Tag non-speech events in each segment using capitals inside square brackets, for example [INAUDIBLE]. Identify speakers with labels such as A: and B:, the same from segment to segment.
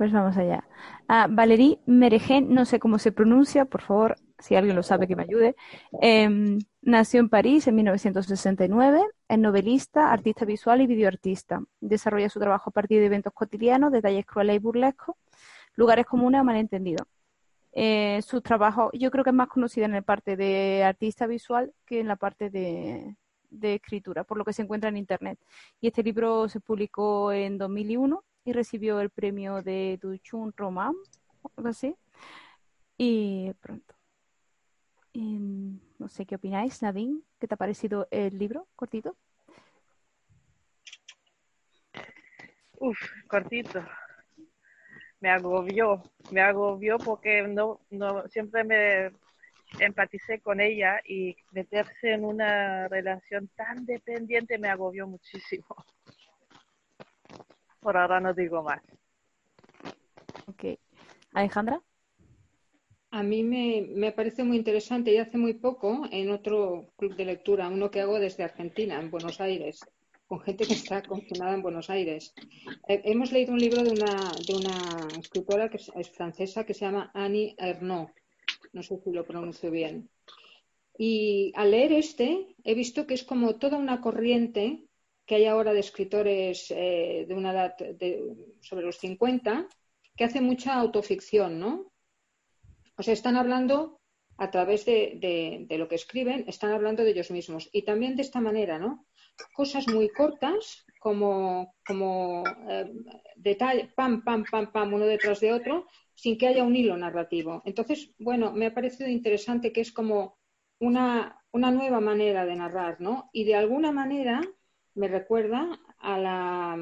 A: Pues vamos allá. Ah, Valérie Meregen, no sé cómo se pronuncia, por favor, si alguien lo sabe que me ayude. Em, nació en París en 1969, es novelista, artista visual y videoartista. Desarrolla su trabajo a partir de eventos cotidianos, detalles crueles y burlescos, lugares comunes o malentendidos. Eh, su trabajo, yo creo que es más conocida en la parte de artista visual que en la parte de, escritura, por lo que se encuentra en Internet. Y este libro se publicó en 2001 y recibió el premio de Duchun Roman, algo así. Y pronto. no sé qué opináis, Nadine, ¿qué te ha parecido el libro cortito?
B: Uf, cortito me agobió, me agobió porque no, no siempre me empaticé con ella y meterse en una relación tan dependiente me agobió muchísimo. Por ahora no digo más.
A: Ok. Alejandra.
C: A mí me, me, parece muy interesante y hace muy poco en otro club de lectura, uno que hago desde Argentina, en Buenos Aires, con gente que está confinada en Buenos Aires. Eh, hemos leído un libro de una, de una escritora que es, francesa que se llama Annie Ernaux. No sé si lo pronuncio bien. Y al leer este, he visto que es como toda una corriente que hay ahora de escritores eh, de una edad sobre los 50 que hace mucha autoficción, ¿no? O sea, están hablando a través de, de, lo que escriben, están hablando de ellos mismos. Y también de esta manera, ¿no? cosas muy cortas, como, como eh, detalle, pam, pam, pam, pam, uno detrás de otro, sin que haya un hilo narrativo. Entonces, bueno, me ha parecido interesante que es como una, una nueva manera de narrar, ¿no? Y de alguna manera me recuerda a la,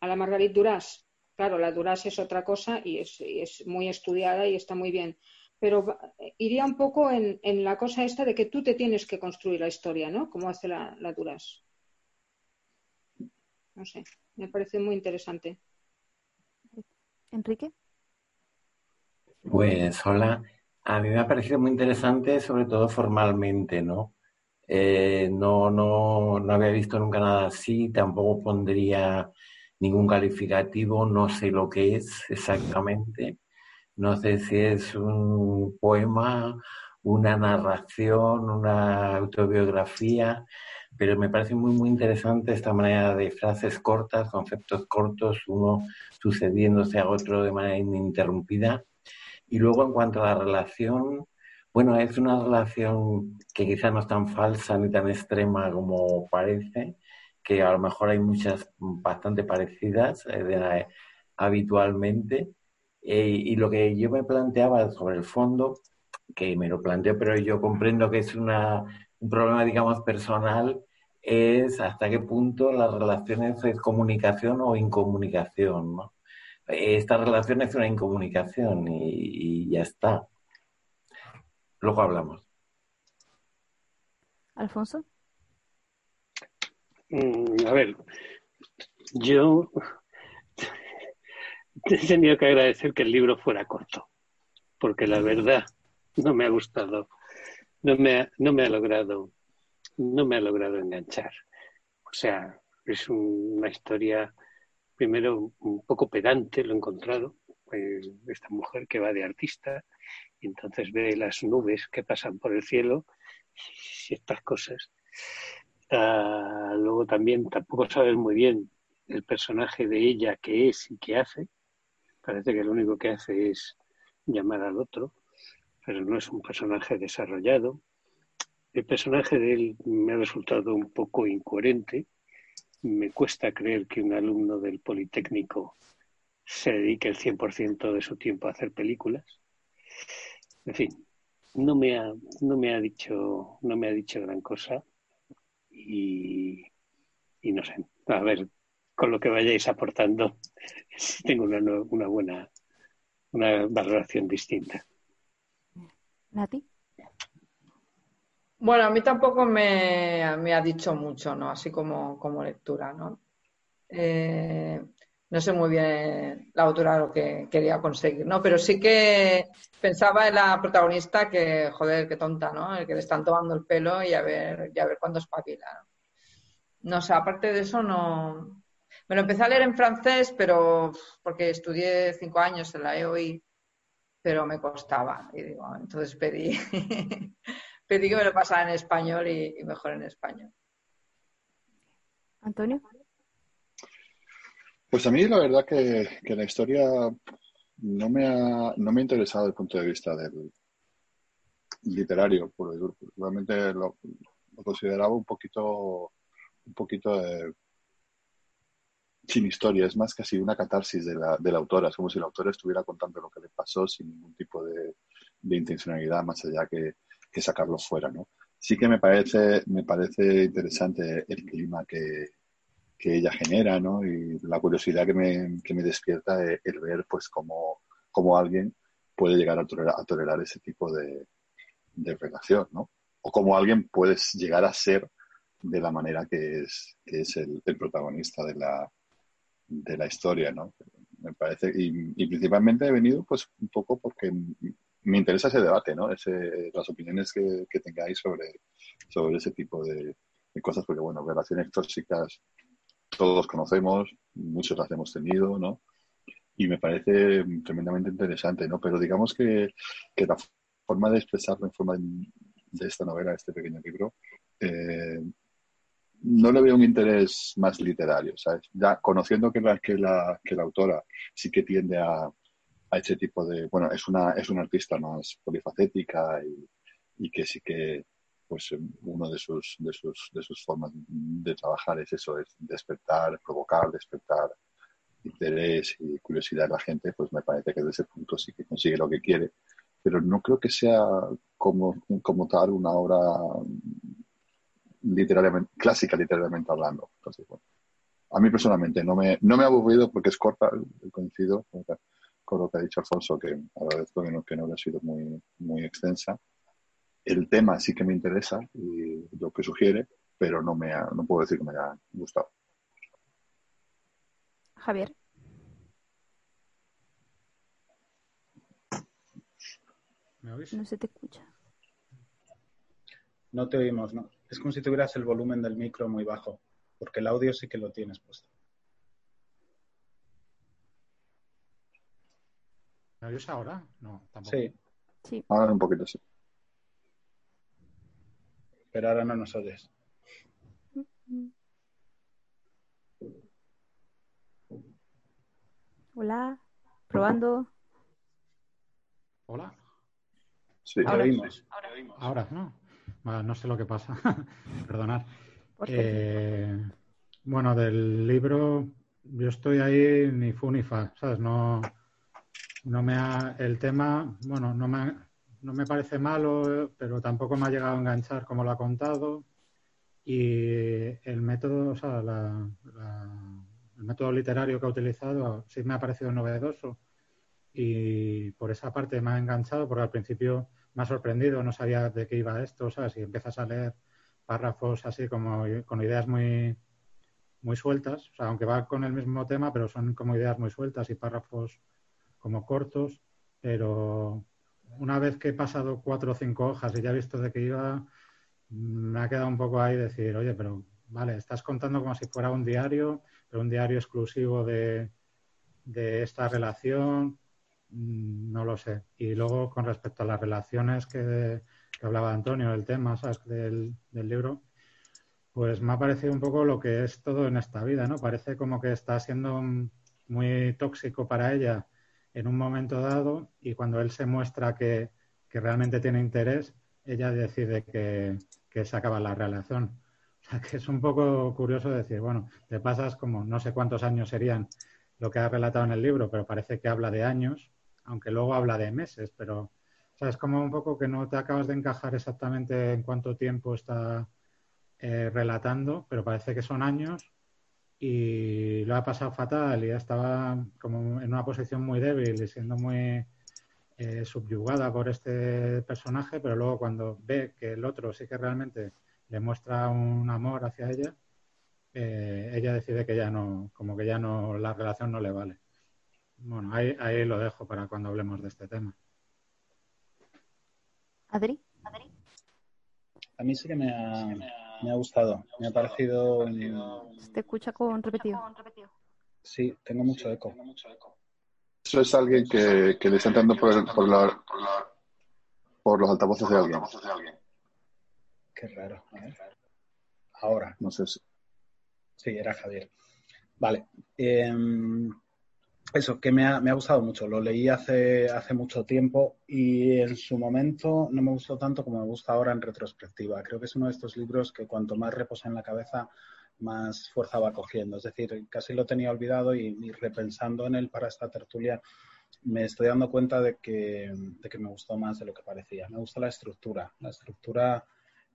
C: a la Margarit Duras. Claro, la Duras es otra cosa y es, y es muy estudiada y está muy bien pero iría un poco en, la cosa esta de que tú te tienes que construir la historia, ¿no? Como hace la, la Duras. No sé, me parece muy interesante.
A: Enrique.
D: Pues hola, a mí me ha parecido muy interesante, sobre todo formalmente, ¿no? Eh, no, no, no había visto nunca nada así, tampoco pondría ningún calificativo, no sé lo que es exactamente no sé si es un poema, una narración, una autobiografía, pero me parece muy, muy interesante esta manera de frases cortas, conceptos cortos, uno sucediéndose a otro de manera ininterrumpida. Y luego en cuanto a la relación, bueno, es una relación que quizá no es tan falsa ni tan extrema como parece, que a lo mejor hay muchas bastante parecidas eh, habitualmente, eh, y lo que yo me planteaba sobre el fondo, que me lo planteo, pero yo comprendo que es una, un problema, digamos, personal, es hasta qué punto las relaciones es comunicación o incomunicación, ¿no? Esta relación es una incomunicación y, ya está. Luego hablamos.
A: Alfonso.
E: Mm, a ver, yo [LAUGHS] he tenido que agradecer que el libro fuera corto, porque la verdad no me ha gustado, no me ha, no me ha logrado, no me ha logrado enganchar. O sea, es una historia, primero, un poco pedante, lo he encontrado, eh, esta mujer que va de artista y entonces ve las nubes que pasan por el cielo y estas cosas. Ah, luego también tampoco sabes muy bien el personaje de ella qué es y qué hace. Parece que lo único que hace es llamar al otro, pero no es un personaje desarrollado. El personaje de él me ha resultado un poco incoherente. Me cuesta creer que un alumno del Politécnico se dedique el 100% de su tiempo a hacer películas. En fin, no me ha, no me ha dicho, no me ha dicho gran cosa y, y no sé. A ver, con lo que vayáis aportando, [LAUGHS] tengo una, una buena, una valoración distinta.
A: Nati.
F: Bueno, a mí tampoco me, ha dicho mucho, ¿no? Así como, como lectura, ¿no? Eh, no sé muy bien la autora lo que quería conseguir, ¿no? Pero sí que pensaba en la protagonista que, joder, qué tonta, ¿no? El que le están tomando el pelo y a ver, y a ver cuándo espabila. ¿no? sé, aparte de eso no, Me lo empecé a leer en francés, pero porque estudié cinco años en la EOI, pero me costaba. Y digo, entonces pedí, [LAUGHS] pedí que me lo pasara en español y, mejor en español.
A: Antonio.
G: Pues a mí la verdad que, la historia no me, ha, no me ha interesado desde el punto de vista del literario, realmente lo, lo consideraba un poquito un poquito de sin historia, es más casi una catarsis de la, de la autora, es como si la autora estuviera contando lo que le pasó sin ningún tipo de, intencionalidad más allá que, sacarlo fuera, ¿no? Sí que me parece, me parece interesante el clima que, ella genera, ¿no? Y la curiosidad que me, que me despierta el, ver, pues, cómo, cómo, alguien puede llegar a tolerar, a tolerar ese tipo de, de relación, ¿no? O cómo alguien puede llegar a ser de la manera que es, que es el, el protagonista de la, de la historia, ¿no? Me parece, y, principalmente he venido pues un poco porque me interesa ese debate, ¿no? Ese, las opiniones que, tengáis sobre, sobre ese tipo de, cosas, porque bueno, relaciones tóxicas todos conocemos, muchos las hemos tenido, ¿no? Y me parece tremendamente interesante, ¿no? Pero digamos que, la forma de expresarlo en forma de, esta novela, este pequeño libro, eh, no le veo un interés más literario, ¿sabes? Ya conociendo que la, que la, que la autora sí que tiende a, a ese tipo de, bueno, es una, es una artista más polifacética y, y que sí que, pues, uno de sus, de sus, de sus formas de trabajar es eso, es despertar, provocar, despertar interés y curiosidad en la gente, pues me parece que desde ese punto sí que consigue lo que quiere, pero no creo que sea como, como tal una obra literariamente, clásica literariamente hablando. Entonces, bueno, a mí personalmente no me, no me ha aburrido porque es corta, coincido con lo que ha dicho Alfonso, que agradezco que no, que no haya sido muy, muy extensa. El tema sí que me interesa y lo que sugiere, pero no, me no puedo decir que me haya gustado.
A: Javier.
H: ¿Me oís?
A: No se te escucha.
H: No te oímos, ¿no? Es como si tuvieras el volumen del micro muy bajo, porque el audio sí que lo tienes puesto.
I: ¿Me oyes ahora? No,
H: tampoco. Sí.
A: sí.
G: Ahora un poquito sí.
H: Pero ahora no nos oyes.
A: Hola, probando.
I: Hola.
G: Sí,
H: ahora, oímos.
I: Ahora, ¿no? no sé lo que pasa, [LAUGHS] perdonad. Eh, bueno, del libro yo estoy ahí ni fu ni fa, ¿sabes? No, no me ha, el tema, bueno, no me, no me parece malo, pero tampoco me ha llegado a enganchar como lo ha contado. Y el método, o sea, el método literario que ha utilizado sí me ha parecido novedoso. Y por esa parte me ha enganchado, porque al principio me ha sorprendido, no sabía de qué iba esto, ¿sabes? Y empiezas a leer párrafos así como con ideas muy, muy sueltas, o sea, aunque va con el mismo tema, pero son como ideas muy sueltas y párrafos como cortos, pero una vez que he pasado cuatro o cinco hojas y ya he visto de qué iba, me ha quedado un poco ahí decir, oye, pero vale, estás contando como si fuera un diario, pero un diario exclusivo de, de esta relación, Mm, no lo sé. Y luego, con respecto a las relaciones que, hablaba Antonio, el tema Del, libro, pues me ha parecido un poco lo que es todo en esta vida, ¿no? Parece como que está siendo muy tóxico para ella en un momento dado y cuando él se muestra que, realmente tiene interés, ella decide que, que se acaba la relación. O sea, que es un poco curioso decir, bueno, te pasas como no sé cuántos años serían lo que ha relatado en el libro, pero parece que habla de años aunque luego habla de meses, pero es como un poco que no te acabas de encajar exactamente en cuánto tiempo está eh, relatando, pero parece que son años y lo ha pasado fatal y estaba como en una posición muy débil y siendo muy eh, subyugada por este personaje, pero luego cuando ve que el otro sí que realmente le muestra un amor hacia ella, eh, ella decide que ya no, como que ya no, la relación no le vale. Bueno, ahí, ahí lo dejo para cuando hablemos de este tema.
A: Adri.
H: A mí sí que me ha, me ha gustado. Me ha parecido.
A: Te escucha con repetido.
H: Sí, tengo mucho eco.
G: Eso es alguien que, que le está entrando por, el- por, la- por los altavoces de alguien.
H: Qué raro. A ver. Ahora.
G: No sé si-
H: Sí, era Javier. Vale. Em, eso, que me ha, me ha gustado mucho. Lo leí hace, hace mucho tiempo y en su momento no me gustó tanto como me gusta ahora en retrospectiva. Creo que es uno de estos libros que cuanto más reposa en la cabeza, más fuerza va cogiendo. Es decir, casi lo tenía olvidado y, y repensando en él para esta tertulia, me estoy dando cuenta de que, de que me gustó más de lo que parecía. Me gusta la estructura. La estructura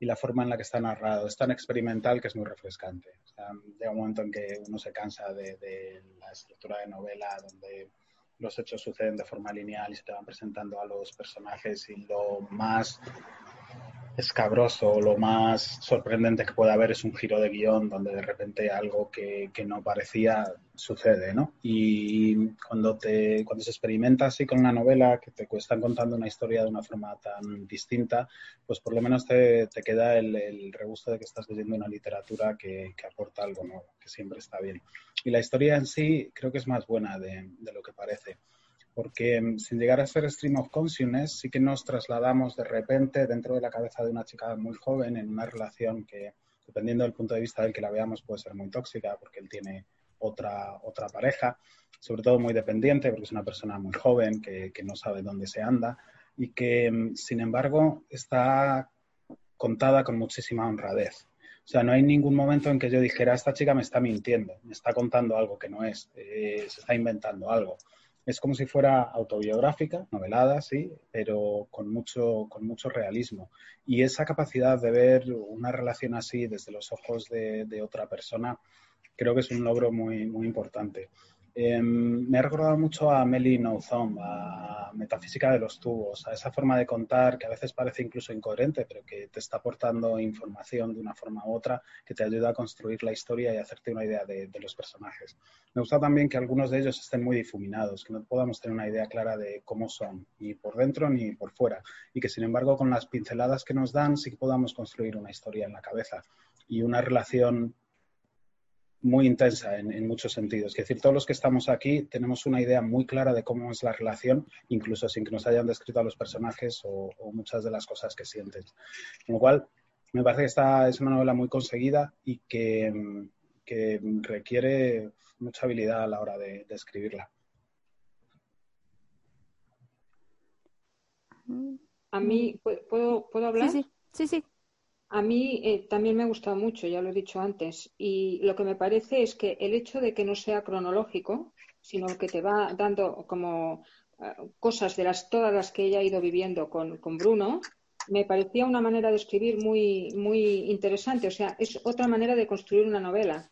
H: y la forma en la que está narrado. Es tan experimental que es muy refrescante. O sea, llega un momento en que uno se cansa de, de la estructura de novela donde los hechos suceden de forma lineal y se te van presentando a los personajes y lo más escabroso, lo más sorprendente que puede haber es un giro de guion donde de repente algo que, que no parecía sucede, ¿no? Y cuando, te, cuando se experimenta así con una novela, que te están contando una historia de una forma tan distinta, pues por lo menos te, te queda el, el regusto de que estás leyendo una literatura que, que aporta algo nuevo, que siempre está bien. Y la historia en sí creo que es más buena de lo que parece porque mm, sin llegar a ser stream of consciousness, sí que nos trasladamos de repente dentro de la cabeza de una chica muy joven en una relación que, dependiendo del punto de vista del que la veamos, puede ser muy tóxica, porque él tiene otra, otra pareja, sobre todo muy dependiente, porque es una persona muy joven que, que no sabe dónde se anda y que, mm, sin embargo, está contada con muchísima honradez. O sea, no hay ningún momento en que yo dijera, esta chica me está mintiendo, me está contando algo que no es, eh, se está inventando algo es como si fuera autobiográfica, novelada, sí, pero con mucho, con mucho realismo. Y esa capacidad de ver una relación así desde los ojos de, de otra persona, creo que es un logro muy, muy importante. Eh, me ha recordado mucho a Melly Nothomb, a Metafísica de los Tubos, a esa forma de contar que a veces parece incluso incoherente, pero que te está aportando información de una forma u otra que te ayuda a construir la historia y hacerte una idea de, de los personajes. Me gusta también que algunos de ellos estén muy difuminados, que no podamos tener una idea clara de cómo son, ni por dentro ni por fuera, y que sin embargo con las pinceladas que nos dan sí que podamos construir una historia en la cabeza y una relación muy intensa en, en, muchos sentidos. Es decir, todos los que estamos aquí tenemos una idea muy clara de cómo es la relación, incluso sin que nos hayan descrito a los personajes o, o muchas de las cosas que sienten. Con lo cual, me parece que esta es una novela muy conseguida y que, que requiere mucha habilidad a la hora de, de escribirla.
C: A mí, ¿puedo, ¿puedo hablar?
A: Sí, sí, sí. sí.
C: A mí eh, también me ha gustado mucho, ya lo he dicho antes, y lo que me parece es que el hecho de que no sea cronológico, sino que te va dando como uh, cosas de las todas las que ella ha ido viviendo con, con, Bruno, me parecía una manera de escribir muy, muy interesante. O sea, es otra manera de construir una novela.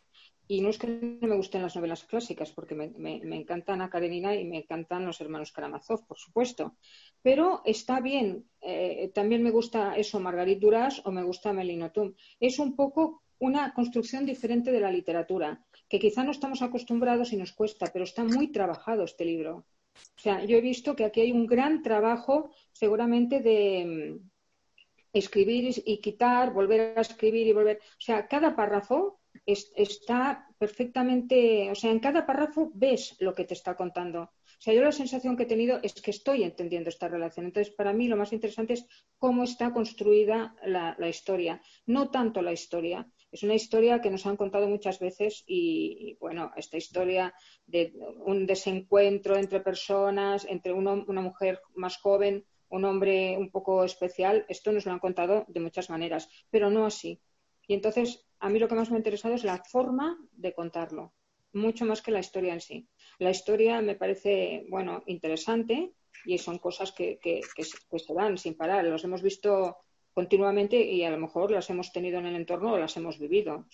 C: Y no es que no me gusten las novelas clásicas, porque me, encantan a Karenina y me encantan los hermanos Karamazov, por supuesto. Pero está bien. Eh, también me gusta eso, Margarit Duras, o me gusta Melinotum. Es un poco una construcción diferente de la literatura, que quizá no estamos acostumbrados y nos cuesta, pero está muy trabajado este libro. O sea, yo he visto que aquí hay un gran trabajo, seguramente, de mm, escribir y quitar, volver a escribir y volver. O sea, cada párrafo es, está perfectamente, o sea, en cada párrafo ves lo que te está contando. O sea, yo la sensación que he tenido es que estoy entendiendo esta relación. Entonces, para mí lo más interesante es cómo está construida la, historia, no tanto la historia. Es una historia que nos han contado muchas veces y, bueno, esta historia de un desencuentro entre personas, entre una mujer más joven, un hombre un poco especial, esto nos lo han contado de muchas maneras, pero no así. Y entonces, a mí lo que más me ha interesado es la forma de contarlo, mucho más que la historia en sí. La historia me parece, bueno, interesante y son cosas que, que, se dan sin parar. Los hemos visto continuamente y a lo mejor las hemos tenido en el entorno o las hemos vivido.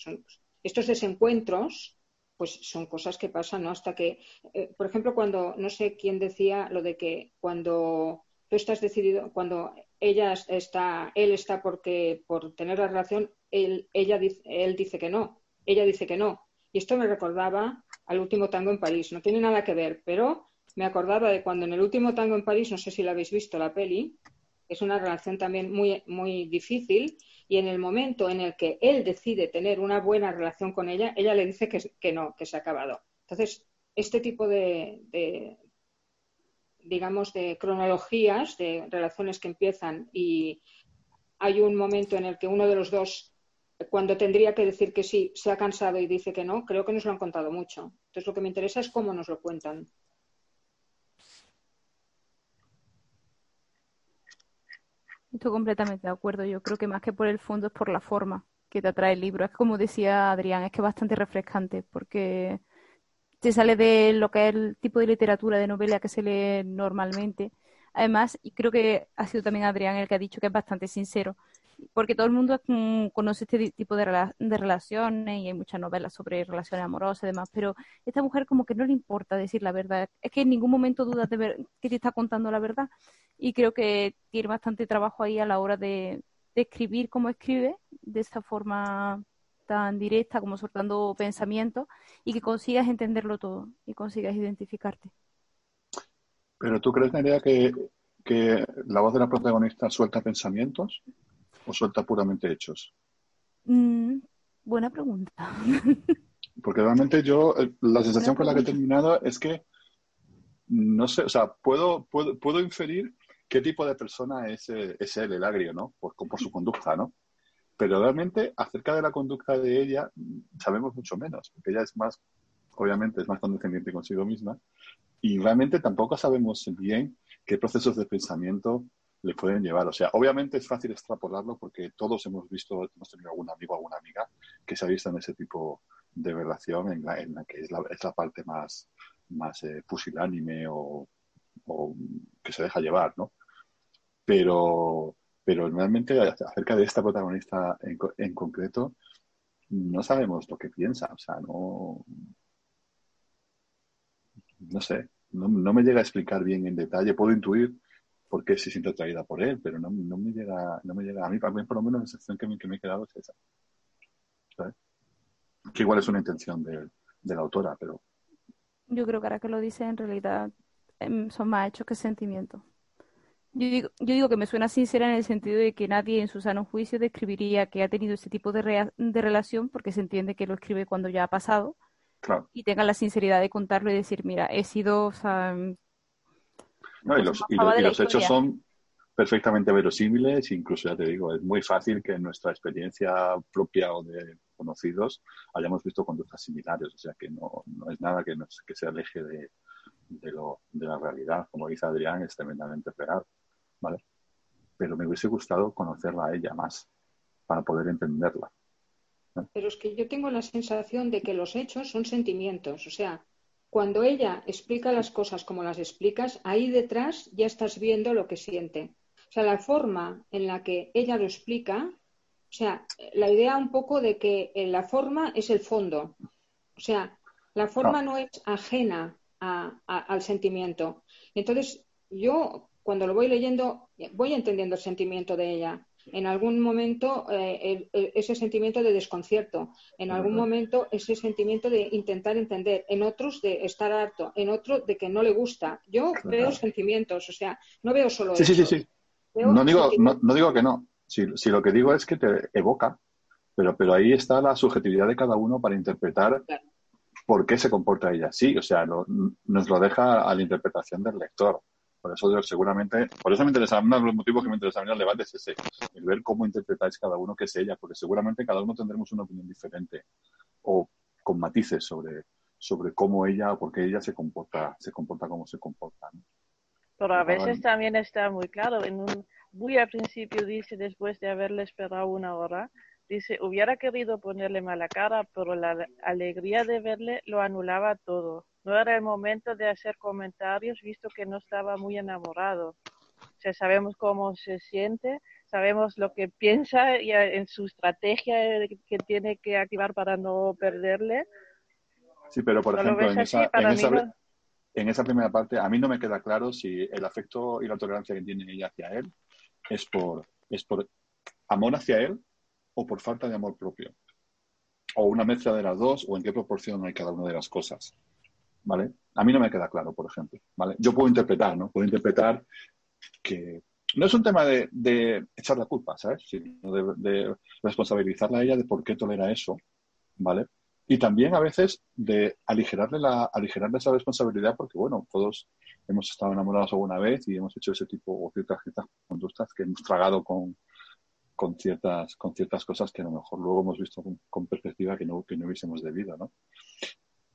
C: Estos desencuentros, pues son cosas que pasan, ¿no? Hasta que, eh, por ejemplo, cuando, no sé quién decía lo de que cuando tú estás decidido, cuando ella está, él está porque, por tener la relación, él, ella, él dice que no, ella dice que no. Y esto me recordaba al último tango en París. No tiene nada que ver, pero me acordaba de cuando en el último tango en París, no sé si la habéis visto la peli, Es una relación también muy, muy difícil y en el momento en el que él decide tener una buena relación con ella, ella le dice que, que no, que se ha acabado. Entonces, este tipo de, de, digamos, de cronologías, de relaciones que empiezan y hay un momento en el que uno de los dos, cuando tendría que decir que sí, se ha cansado y dice que no, creo que nos lo han contado mucho. Entonces, lo que me interesa es cómo nos lo cuentan.
A: Estoy completamente de acuerdo. Yo creo que más que por el fondo es por la forma que te atrae el libro. Es como decía Adrián, es que es bastante refrescante porque se sale de lo que es el tipo de literatura de novela que se lee normalmente. Además, y creo que ha sido también Adrián el que ha dicho que es bastante sincero, porque todo el mundo mm, conoce este tipo de, de, relaciones y hay muchas novelas sobre relaciones amorosas y demás, pero esta mujer como que no le importa decir la verdad. Es que en ningún momento dudas de ver que te está contando la verdad y creo que tiene bastante trabajo ahí a la hora de, de escribir como escribe, de esta forma tan directa como soltando pensamientos y que consigas entenderlo todo y consigas identificarte.
G: Pero tú crees, Nerea, que, que la voz de la protagonista suelta pensamientos o suelta puramente hechos?
A: Mm, buena pregunta. [LAUGHS]
G: Porque realmente yo, eh, la sensación con la que he terminado es que, no sé, o sea, puedo, puedo, puedo inferir qué tipo de persona es, eh, es él, el agrio, ¿no? Por, por su conducta, ¿no? Pero realmente acerca de la conducta de ella sabemos mucho menos, porque ella es más, obviamente, es más condescendiente consigo misma y realmente tampoco sabemos bien qué procesos de pensamiento le pueden llevar. O sea, obviamente es fácil extrapolarlo porque todos hemos visto, hemos tenido algún amigo o alguna amiga que se ha visto en ese tipo de relación en la, en la que es la, es la parte más, más eh, pusilánime o, o que se deja llevar, ¿no? Pero, pero realmente acerca de esta protagonista en, concreto no sabemos lo que piensa, o sea, no, no sé, no, me llega a explicar bien en detalle, puedo intuir por qué se siente atraída por él, pero no, no me llega, no me llega a mí, mí por lo menos la sensación que me, que me he quedado es esa. ¿sabes? Que igual es una intención de, de la autora, pero...
A: Yo creo que ahora que lo dice, en realidad em, son más hechos que sentimientos. Yo digo, yo digo que me suena sincera en el sentido de que nadie en su sano juicio describiría que ha tenido ese tipo de, rea- de relación porque se entiende que lo escribe cuando ya ha pasado
G: Claro.
A: y tenga la sinceridad de contarlo y decir, mira, he sido, o sea,
G: No, y los, y
A: pasaba
G: los,
A: de
G: y
A: la
G: los hechos son perfectamente verosímiles, incluso ya te digo, es muy fácil que en nuestra experiencia propia o de conocidos hayamos visto conductas similares, o sea que no, no es nada que, nos, que se aleje de, de, lo, de la realidad. Como dice Adrián, es tremendamente real, ¿vale? Pero me hubiese gustado conocerla a ella más para poder entenderla.
C: Pero es que yo tengo la sensación de que los hechos son sentimientos. O sea, cuando ella explica las cosas como las explicas, ahí detrás ya estás viendo lo que siente. O sea, la forma en la que ella lo explica, o sea, la idea un poco de que eh, la forma es el fondo. O sea, la forma no es ajena a, a, al sentimiento. Entonces, yo cuando lo voy leyendo, voy entendiendo el sentimiento de ella. En algún momento eh, el, el, ese sentimiento de desconcierto, en algún momento ese sentimiento de intentar entender, en otros de estar harto, en otro de que no le gusta. Yo claro. veo sentimientos, o sea, no veo solo
G: sí,
C: eso.
G: Sí, sí, sí. No digo, no, no, digo que no. Si, si, lo que digo es que te evoca, pero, pero ahí está la subjetividad de cada uno para interpretar claro. por qué se comporta ella así. O sea, lo, nos lo deja a la interpretación del lector. Por eso yo seguramente, por eso me interesa, uno de los motivos que me interesa en el debate es ese, el ver cómo interpretáis cada uno que es ella, porque seguramente cada uno tendremos una opinión diferente o con matices sobre, sobre cómo ella o por qué ella se comporta, se comporta como se comporta. ¿no?
B: Pero a veces también está muy claro, en un, muy al principio dice, después de haberle esperado una hora, dice, hubiera querido ponerle mala cara, pero la alegría de verle lo anulaba todo no era el momento de hacer comentarios visto que no estaba muy enamorado. O sea, sabemos cómo se siente, sabemos lo que piensa y en su estrategia que tiene que activar para no perderle.
G: Sí, pero por ¿No ejemplo, en esa, en, esa, no... en esa, primera parte, a mí no me queda claro si el afecto y la tolerancia que tiene ella hacia él es por, es por amor hacia él o por falta de amor propio. O una mezcla de las dos, o en qué proporción hay cada una de las cosas. ¿vale? A mí no me queda claro, por ejemplo, ¿vale? Yo puedo interpretar, ¿no? Puedo interpretar que, no es un tema de, echar la culpa, ¿sabes? Sino de, de, responsabilizarla a ella de por qué tolera eso, ¿vale? Y también a veces de aligerarle, la, aligerarle esa responsabilidad porque, bueno, todos hemos estado enamorados alguna vez y hemos hecho ese tipo o ciertas conductas que hemos tragado con, con, ciertas, con ciertas cosas que a lo mejor luego hemos visto con, perspectiva que no, que no hubiésemos debido, ¿no?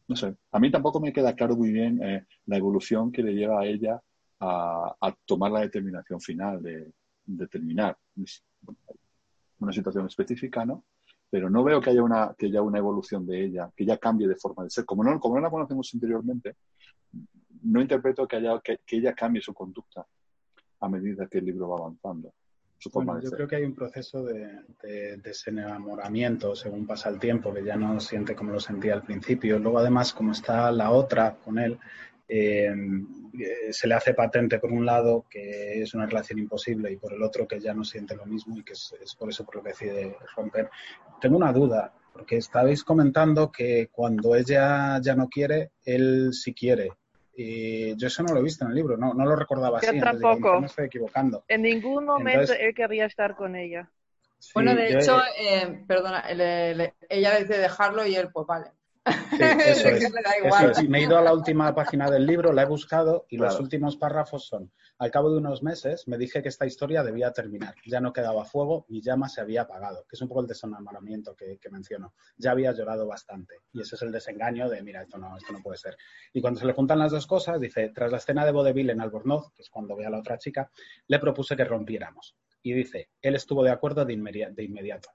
G: No sé, a mí tampoco me queda claro muy bien eh, la evolución que le lleva a ella a, tomar la determinación final de, de terminar. una situación específica, ¿no? Pero no veo que haya una, que haya una evolución de ella, que ella cambie de forma de ser. Como no, como no la conocemos interiormente, no interpreto que, haya, que, ella cambie su conducta a medida que el libro va avanzando.
H: Bueno, yo creo que hay un proceso de, de, desenamoramiento según pasa el tiempo, que ya no siente como lo sentía al principio. Luego, además, como está la otra con él, eh, se le hace patente por un lado que es una relación imposible y por el otro que ya no siente lo mismo y que es, por eso por lo que decide romper. Tengo una duda, porque estabais comentando que cuando ella ya no quiere, él sí quiere. Y yo eso no lo he visto en el libro, no, no lo recordaba así.
B: Yo tampoco.
H: me estoy equivocando.
B: En ningún momento él quería estar con ella.
F: bueno, de hecho, eh, perdona, ella le dice dejarlo y él, pues vale. [LAUGHS]
H: eso, es, Me he ido a la última página del libro, la he buscado y los últimos párrafos son, al cabo de unos meses me dije que esta historia debía terminar. Ya no quedaba fuego, mi llama se había apagado, que es un poco el desenamoramiento que, que menciono. Ya había llorado bastante y ese es el desengaño de, mira, esto no, esto no puede ser. Y cuando se le juntan las dos cosas, dice, tras la escena de vodevil en Albornoz, que es cuando ve a la otra chica, le propuse que rompiéramos. Y dice, él estuvo de acuerdo de, de inmediato.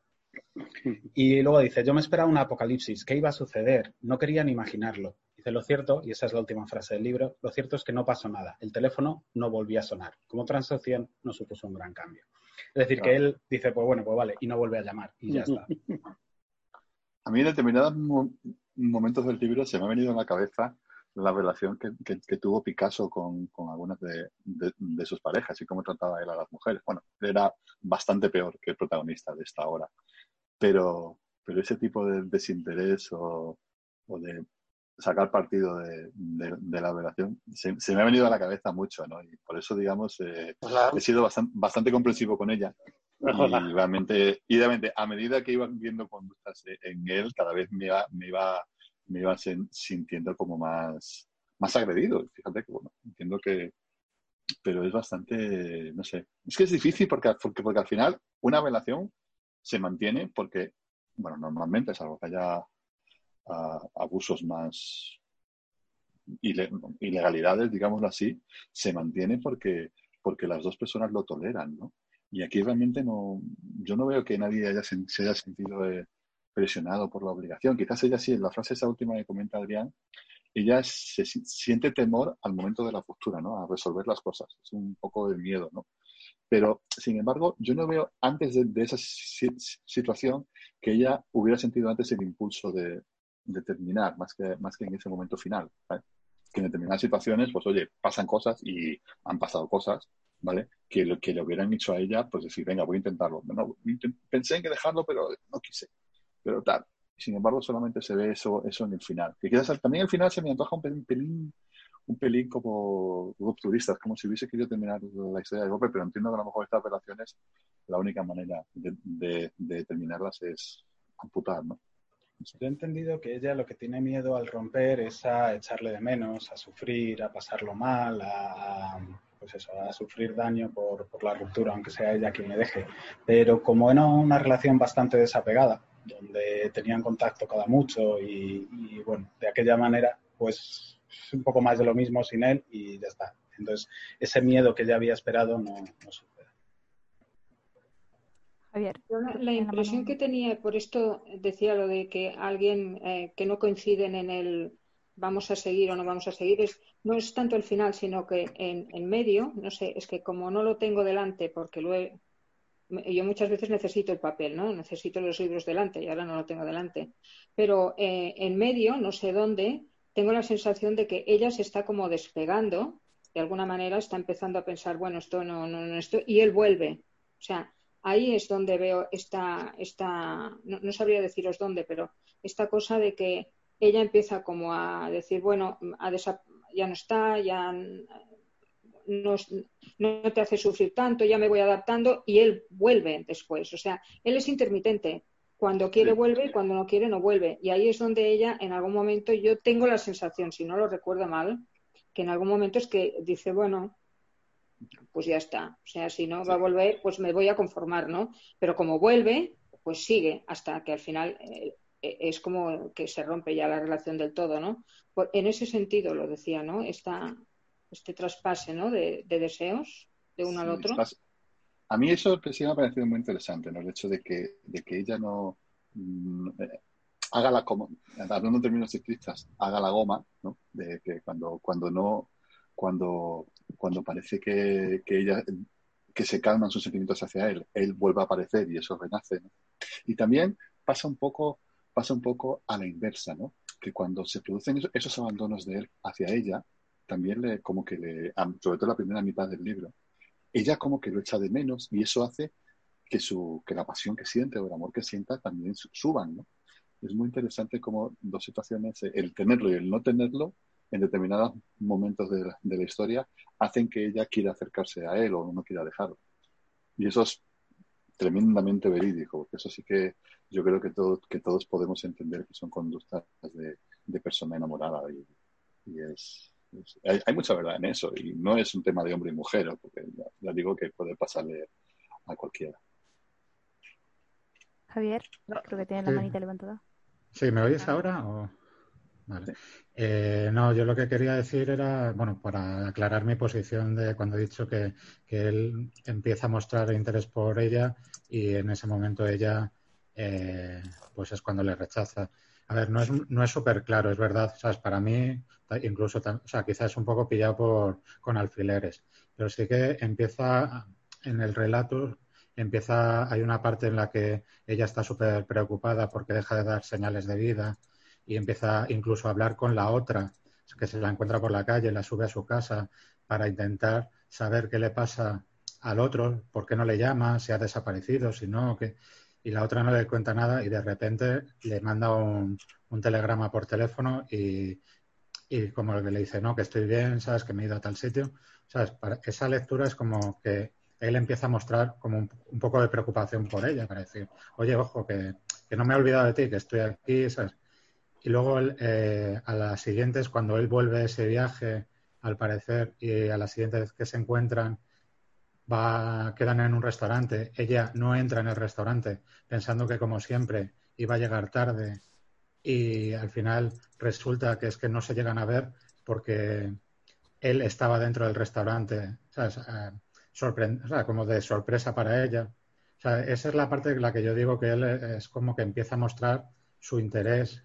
H: [LAUGHS] Y luego dice, yo me esperaba un apocalipsis, ¿qué iba a suceder? No quería ni imaginarlo. Dice, lo cierto, y esa es la última frase del libro, lo cierto es que no pasó nada. El teléfono no volvió a sonar. Como transacción no supuso un gran cambio. Es decir, que él dice, pues bueno, pues vale, y no vuelve a llamar, y ya está. [LAUGHS]
G: A mí en determinados momentos del libro se me ha venido a la cabeza la relación que, tuvo Picasso con, algunas de, sus parejas y cómo trataba él a las mujeres. Bueno, era bastante peor que el protagonista de esta obra, pero, pero ese tipo de desinterés o, de sacar partido de, la relación se, me ha venido a la cabeza mucho, ¿no? Y por eso, digamos, eh, he sido bastante, bastante comprensivo con ella. Y realmente, y realmente, a medida que iba viendo conductas en él, cada vez me iba, me iba me iba sintiendo como más, más agredido. Fíjate que, bueno, entiendo que, pero es bastante, no sé, es que es difícil porque, porque, porque al final una relación se mantiene porque, bueno, normalmente es algo que haya uh, abusos más, ilegalidades, digámoslo así, se mantiene porque, porque las dos personas lo toleran, ¿no? Y aquí realmente no, yo no veo que nadie haya, se haya sentido eh, presionado por la obligación. Quizás ella sí, en la frase esa última que comenta Adrián, ella se siente temor al momento de la postura, ¿no? A resolver las cosas. Es un poco de miedo, ¿no? Pero, sin embargo, yo no veo antes de, esa situación que ella hubiera sentido antes el impulso de, terminar, más que, más que en ese momento final. Que en determinadas situaciones, pues oye, pasan cosas y han pasado cosas, ¿vale? Que lo que le hubieran dicho a ella, pues decir, venga, voy a intentarlo. No, pensé en que dejarlo, pero no quise pero tal. Sin embargo, solamente se ve eso, eso en el final. Que quizás también el final se me antoja un pelín, un pelín, como rupturista, como si hubiese querido terminar la historia de golpe, pero entiendo que a lo mejor estas operaciones la única manera de, de, terminarlas es amputar, ¿no?
H: Yo he entendido que ella lo que tiene miedo al romper es a echarle de menos, a sufrir, a pasarlo mal, a, pues eso, a sufrir daño por, por, la ruptura, aunque sea ella quien le deje. Pero como era una relación bastante desapegada, donde tenían contacto cada mucho y, bueno, de aquella manera, pues un poco más de lo mismo sin él y ya está. Entonces, ese miedo que ya había esperado no, no.
C: Javier. La, impresión que tenía, por esto decía lo de que alguien eh, que no coinciden en el vamos a seguir o no vamos a seguir, es, no es tanto el final, sino que en, en medio, no sé, es que como no lo tengo delante porque lo he, yo muchas veces necesito el papel, ¿no? Necesito los libros delante y ahora no lo tengo delante. Pero eh, en medio, no sé dónde, tengo la sensación de que ella se está como despegando, de alguna manera está empezando a pensar, bueno, esto no, no, no, esto, y él vuelve. O sea, ahí es donde veo esta, esta no, no sabría deciros dónde, pero esta cosa de que ella empieza como a decir, bueno, a ya no está, ya no, no, te hace sufrir tanto, ya me voy adaptando y él vuelve después. O sea, él es intermitente. Cuando quiere vuelve y cuando no quiere no vuelve. Y ahí es donde ella, en algún momento, yo tengo la sensación, si no lo recuerdo mal, que en algún momento es que dice, bueno, pues ya está. O sea, si no va a volver, pues me voy a conformar, ¿no? Pero como vuelve, pues sigue hasta que al final eh, eh, es como que se rompe ya la relación del todo, ¿no? en ese sentido lo decía, ¿no? Esta, este traspase, ¿no? De, deseos de uno al otro.
G: A mí eso sí me ha parecido muy interesante, ¿no? El hecho de que, de que ella no mm, eh, haga la como, hablando en términos ciclistas, haga la goma, ¿no? De que cuando, cuando no, cuando, cuando parece que, que ella que se calman sus sentimientos hacia él, él vuelve a aparecer y eso renace. ¿no? Y también pasa un poco, pasa un poco a la inversa, ¿no? Que cuando se producen esos abandonos de él hacia ella, también le, como que le, sobre todo la primera mitad del libro, ella como que lo echa de menos y eso hace que, su, que la pasión que siente o el amor que sienta también suban, ¿no? Es muy interesante como dos situaciones, el tenerlo y el no tenerlo, en determinados momentos de la, de la historia, hacen que ella quiera acercarse a él o no quiera dejarlo. Y eso es tremendamente verídico, porque eso sí que yo creo que, todo, que todos podemos entender que son conductas de, de persona enamorada y, y es, hay, mucha verdad en eso y no es un tema de hombre y mujer, porque ya, digo que puede pasarle a cualquiera.
A: Javier, creo que tiene la manita levantada.
I: Sí, ¿me oyes ahora? O... Vale. Eh, no, yo lo que quería decir era, bueno, para aclarar mi posición de cuando he dicho que, él empieza a mostrar interés por ella y en ese momento ella, eh, pues es cuando le rechaza. A ver, no es, no es súper claro, es verdad, ¿sabes? Para mí, incluso, o sea, quizás es un poco pillado por, con alfileres, pero sí que empieza en el relato, empieza, hay una parte en la que ella está súper preocupada porque deja de dar señales de vida y empieza incluso a hablar con la otra, que se la encuentra por la calle, la sube a su casa para intentar saber qué le pasa al otro, por qué no le llama, si ha desaparecido, si no, que... y la otra no le cuenta nada y de repente le manda un, telegrama por teléfono y, y como que le dice, no, que estoy bien, sabes, que me he ido a tal sitio. ¿Sabes? Para, esa lectura es como que él empieza a mostrar como un, poco de preocupación por ella, para decir, oye, ojo, que, que, no me he olvidado de ti, que estoy aquí, ¿sabes? Y luego eh, a las siguientes, cuando él vuelve de ese viaje, al parecer, y a la siguiente vez que se encuentran, va, quedan en un restaurante. Ella no entra en el restaurante pensando que, como siempre, iba a llegar tarde y al final resulta que es que no se llegan a ver porque él estaba dentro del restaurante. Eh, o sea, como de sorpresa para ella. O sea, esa es la parte en la que yo digo que él es como que empieza a mostrar su interés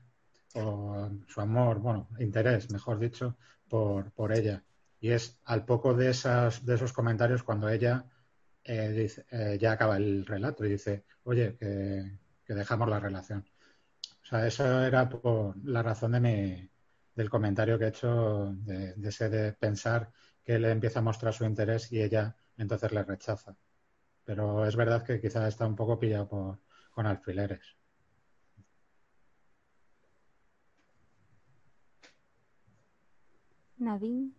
I: o su amor, bueno, interés, mejor dicho, por, por ella. Y es al poco de, esas, de esos comentarios cuando ella eh, dice, eh, ya acaba el relato y dice, oye, que, dejamos la relación. O sea, eso era por la razón de mi, del comentario que he hecho de, de ese de pensar que él empieza a mostrar su interés y ella entonces le rechaza. Pero es verdad que quizás está un poco pillado por, con alfileres.
A: Nadine.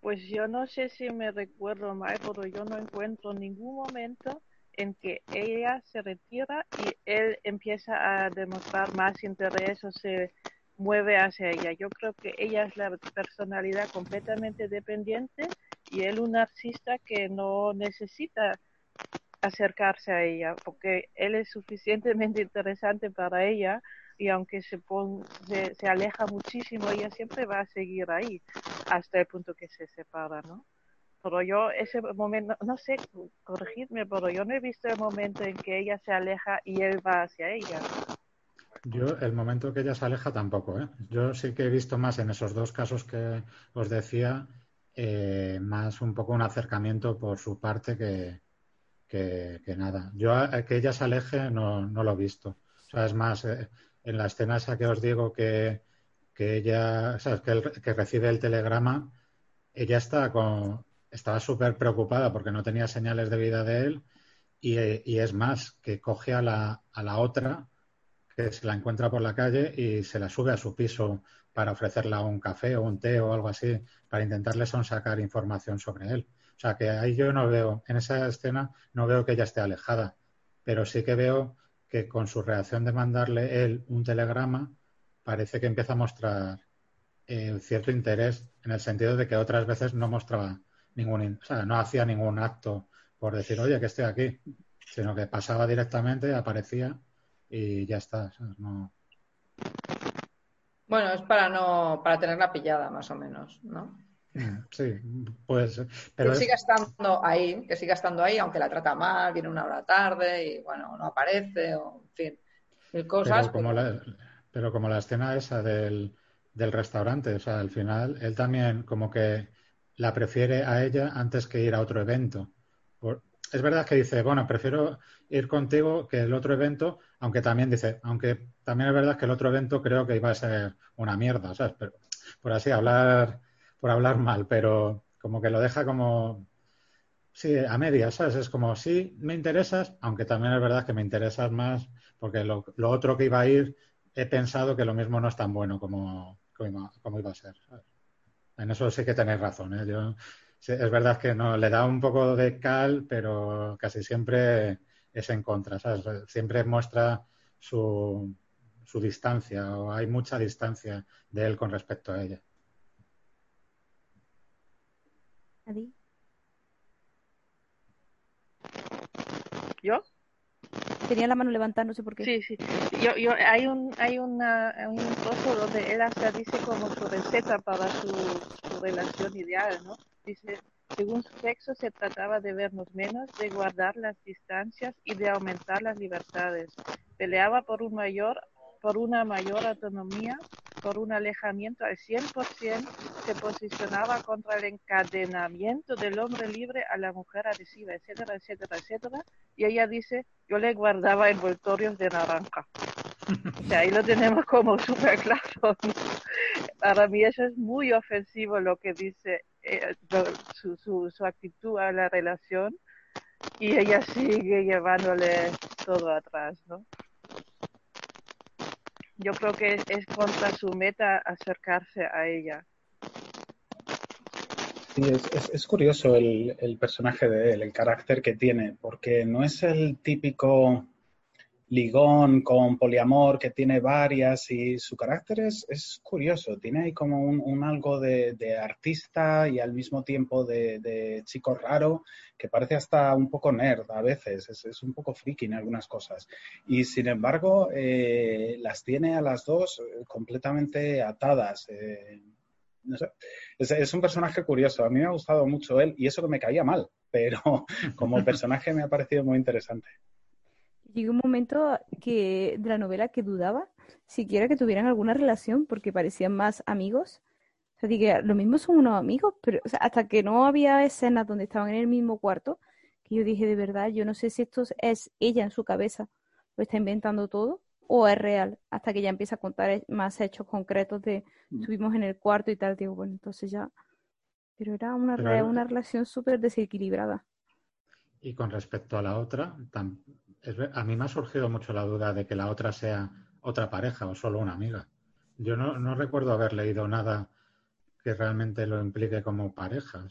B: Pues yo no sé si me recuerdo mal, pero yo no encuentro ningún momento en que ella se retira y él empieza a demostrar más interés o se mueve hacia ella. Yo creo que ella es la personalidad completamente dependiente y él un artista que no necesita acercarse a ella porque él es suficientemente interesante para ella y aunque se, se, aleja muchísimo, ella siempre va a seguir ahí hasta el punto que se separa, ¿no? Pero yo ese momento, no sé, corregidme, pero yo no he visto el momento en que ella se aleja y él va hacia ella.
I: Yo, el momento que ella se aleja tampoco, ¿eh? Yo sí que he visto más en esos dos casos que os decía, eh, más un poco un acercamiento por su parte que, que, nada. Yo que ella se aleje no, no lo he visto. O sea, es más, eh, en la escena esa que os digo que, que ella, ¿sabes? Que, que recibe el telegrama, ella está con, estaba súper preocupada porque no tenía señales de vida de él y, y, es más, que coge a la, a la otra que se la encuentra por la calle y se la sube a su piso para ofrecerle un café o un té o algo así, para intentarle sacar información sobre él. O sea, que ahí yo no veo, en esa escena no veo que ella esté alejada, pero sí que veo que con su reacción de mandarle él un telegrama, parece que empieza a mostrar eh, cierto interés en el sentido de que otras veces no mostraba ningún, o sea, no hacía ningún acto por decir, oye, que estoy aquí, sino que pasaba directamente, aparecía y ya está. No...
F: Bueno, es para no, para tenerla pillada, más o menos, ¿no?
I: Sí, pues. Pero
F: que siga estando ahí, que siga estando ahí, aunque la trata mal, viene una hora tarde y bueno, no aparece, o en fin, mil cosas.
I: Pero como, La, pero como la escena esa del, del restaurante, o sea, al final él también como que la prefiere a ella antes que ir a otro evento. es verdad que dice, bueno, prefiero ir contigo que el otro evento, aunque también dice, aunque también es verdad que el otro evento creo que iba a ser una mierda, ¿sabes? Pero, por así hablar, por hablar mal, pero como que lo deja como, sí, a medias, ¿sabes? Es como, sí, me interesas, aunque también es verdad que me interesas más, porque lo, otro que iba a ir, he pensado que lo mismo no es tan bueno como, como, iba, a ser, En eso sí que tenéis razón, ¿eh? Yo, es verdad que no le da un poco de cal, pero casi siempre es en contra. Siempre muestra su, su distancia o hay mucha distancia de él con respecto a ella.
B: ¿Yo?
A: Tenía la mano levantada, no sé por qué.
B: Sí, sí. Yo, yo, hay un, hay una, un trozo donde él hasta dice como su receta para su, su relación ideal, ¿no? Dice, según su sexo se trataba de vernos menos, de guardar las distancias y de aumentar las libertades. Peleaba por un mayor por una mayor autonomía, por un alejamiento al 100%, se posicionaba contra el encadenamiento del hombre libre a la mujer adhesiva, etcétera, etcétera, etcétera. Y ella dice, yo le guardaba envoltorios de naranja. O sea, ahí lo tenemos como [LAUGHS] súper claro. Para mí eso es muy ofensivo lo que dice eh, su, su, su actitud a la relación y ella sigue llevándole todo atrás, ¿no? Yo creo que es, contra su meta acercarse a ella.
H: Sí, es, es, curioso el, el, personaje de él, el carácter que tiene, porque no es el típico ligón con poliamor que tiene varias y su carácter es, es curioso, tiene ahí como un, algo de, artista y al mismo tiempo de, chico raro que parece hasta un poco nerd a veces, es, un poco friki en algunas cosas y sin embargo eh, las tiene a las dos eh, completamente atadas. Eh, es, es, un personaje curioso. A mí me ha gustado mucho él y eso que me caía mal, pero [LAUGHS] como [LAUGHS] personaje me ha parecido muy interesante
A: llegó un momento que de la novela que dudaba siquiera que tuvieran alguna relación porque parecían más amigos. O sea, dije, lo mismo son unos amigos, pero hasta que no había escenas donde estaban en el mismo cuarto, que yo dije, de verdad, yo no sé si esto es ella en su cabeza, o está inventando todo, o es real, hasta que ya empieza a contar más hechos concretos de mm. estuvimos en el cuarto y tal, digo, bueno, entonces ya... Pero era una, una relación súper desequilibrada.
I: Y con respecto a la otra, a mí me ha surgido mucho la duda de que la otra sea otra pareja o solo una amiga. Yo no, recuerdo haber leído nada que realmente lo implique como pareja.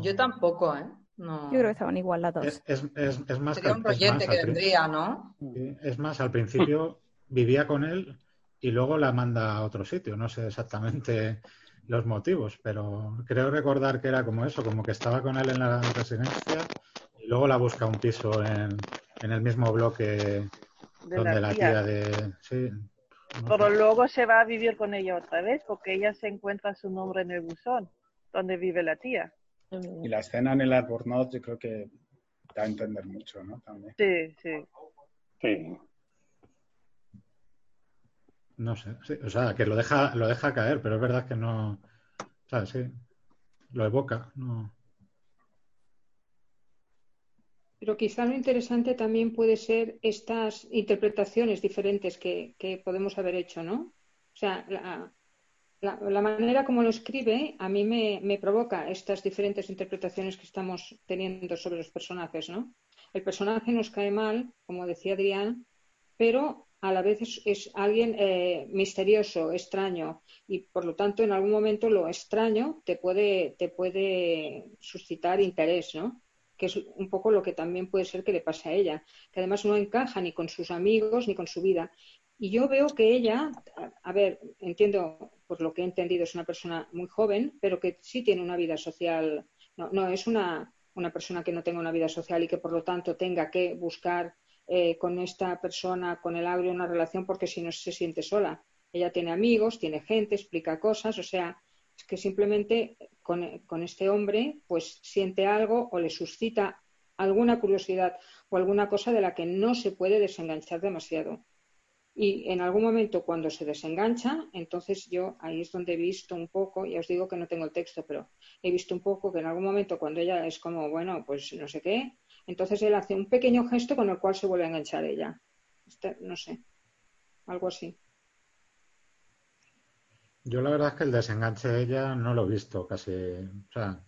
F: Yo tampoco, ¿eh?
A: Yo creo que estaban igual las dos.
I: Es, más
F: Sería un proyecto que vendría, ¿no?
I: Es más, al principio vivía con él y luego la manda a otro sitio. No sé exactamente los motivos, pero creo recordar que era como eso, como que estaba con él en la residencia y luego la busca un piso en, en el mismo bloque donde la tía, de... Sí,
B: Pero luego se va a vivir con ella otra vez porque ella se encuentra su nombre en el buzón donde vive la tía.
H: Y la escena en el Albornoz yo creo que da a entender mucho, ¿no? También.
B: Sí, sí.
E: Sí.
I: No sé, o sea, que lo deja, lo deja caer, pero es verdad que no, o sea, sí, lo evoca, no.
C: Pero quizá lo interesante también puede ser estas interpretaciones diferentes que, podemos haber hecho, ¿no? O sea, la, manera como lo escribe a mí me, provoca estas diferentes interpretaciones que estamos teniendo sobre los personajes, ¿no? El personaje nos cae mal, como decía Adrián, pero a la vez es, alguien eh, misterioso, extraño, y por lo tanto en algún momento lo extraño te puede, te puede suscitar interés, ¿no? Que es un poco lo que también puede ser que le pase a ella, que además no encaja ni con sus amigos ni con su vida. Y yo veo que ella, a, ver, entiendo por lo que he entendido, es una persona muy joven, pero que sí tiene una vida social, no, no es una, una persona que no tenga una vida social y que por lo tanto tenga que buscar eh, con esta persona, con el agrio, una relación porque si no se siente sola. Ella tiene amigos, tiene gente, explica cosas, o sea, es que simplemente con, este hombre pues siente algo o le suscita alguna curiosidad o alguna cosa de la que no se puede desenganchar demasiado. Y en algún momento cuando se desengancha, entonces yo ahí es donde he visto un poco, ya os digo que no tengo el texto, pero he visto un poco que en algún momento cuando ella es como, bueno, pues no sé qué, entonces él hace un pequeño gesto con el cual se vuelve a enganchar ella. Este, no sé, algo así.
I: Yo la verdad es que el desenganche de ella no lo he visto casi. O sea,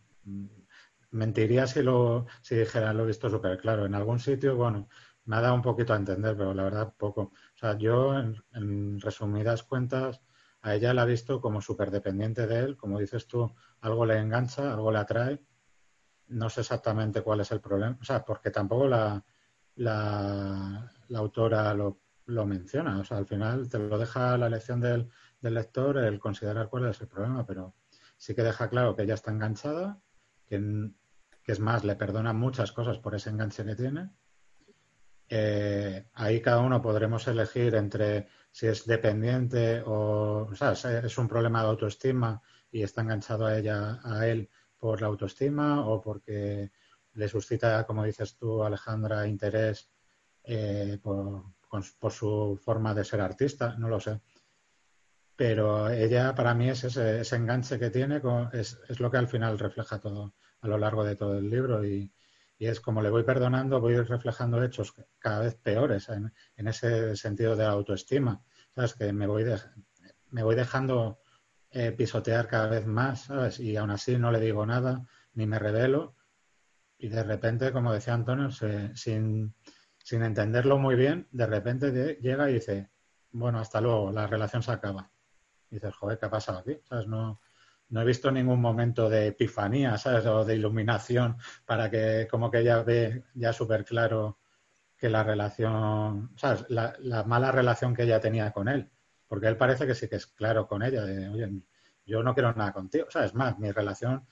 I: mentiría si lo si dijera lo he visto súper claro. En algún sitio, bueno, me ha dado un poquito a entender, pero la verdad poco. O sea, yo en, resumidas cuentas a ella la he visto como súper dependiente de él, como dices tú, algo le engancha, algo le atrae. No sé exactamente cuál es el problema, o sea, porque tampoco la, la, autora lo, lo, menciona. O sea, al final te lo deja la elección del, del lector el considerar cuál es el problema, pero sí que deja claro que ella está enganchada, que, que es más, le perdona muchas cosas por ese enganche que tiene eh, ahí cada uno podremos elegir entre si es dependiente o, o sea, es un problema de autoestima y está enganchado a ella, a él por la autoestima o porque le suscita, como dices tú, Alejandra, interés eh, por, por, su forma de ser artista, no lo sé. Pero ella, para mí, es ese, ese enganche que tiene, es, es, lo que al final refleja todo a lo largo de todo el libro y, es como le voy perdonando, voy reflejando hechos cada vez peores en, ese sentido de autoestima. ¿Sabes? Que me voy, me voy dejando eh, pisotear cada vez más, ¿sabes? Y aún así no le digo nada, ni me revelo. Y de repente, como decía Antonio, sin, sin entenderlo muy bien, de repente llega y dice, bueno, hasta luego, la relación se acaba. Y dices, joder, ¿qué ha pasado aquí? No, no he visto ningún momento de epifanía, ¿sabes? O de iluminación para que como que ella ve ya súper claro que la relación, ¿sabes? La, mala relación que ella tenía con él. Porque él parece que sí que es claro con ella, de, oye, yo no quiero nada contigo, ¿sabes? Más, mi relación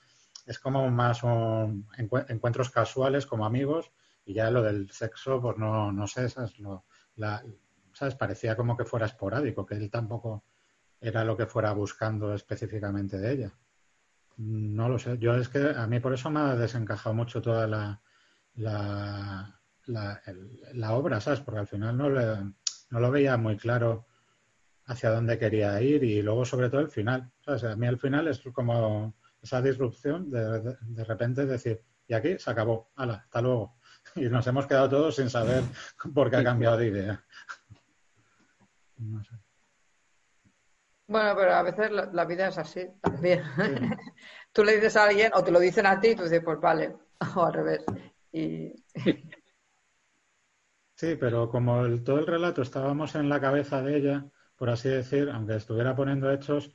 I: es como más un, encuentros casuales como amigos y ya lo del sexo, pues no, no sé, ¿sabes? Lo, ¿sabes? Parecía como que fuera esporádico, que él tampoco era lo que fuera buscando específicamente de ella. No lo sé. Yo es que a mí por eso me ha desencajado mucho toda la, la, la, obra, ¿sabes? Porque al final no, no lo veía muy claro hacia dónde quería ir y luego sobre todo el final. ¿sabes? A mí el final es como esa disrupción de, de, repente decir, y aquí se acabó, hala, hasta luego. [LAUGHS] Y nos hemos quedado todos sin saber [LAUGHS] por qué ha cambiado de idea. [LAUGHS]
F: No sé. Bueno, pero a veces la, vida es así también. [LAUGHS] tú le dices a alguien o te lo dicen a ti y tú dices, pues vale, [LAUGHS] o al revés. Y... [LAUGHS]
I: Sí, pero como todo el relato estábamos en la cabeza de ella, por así decir, aunque estuviera poniendo hechos,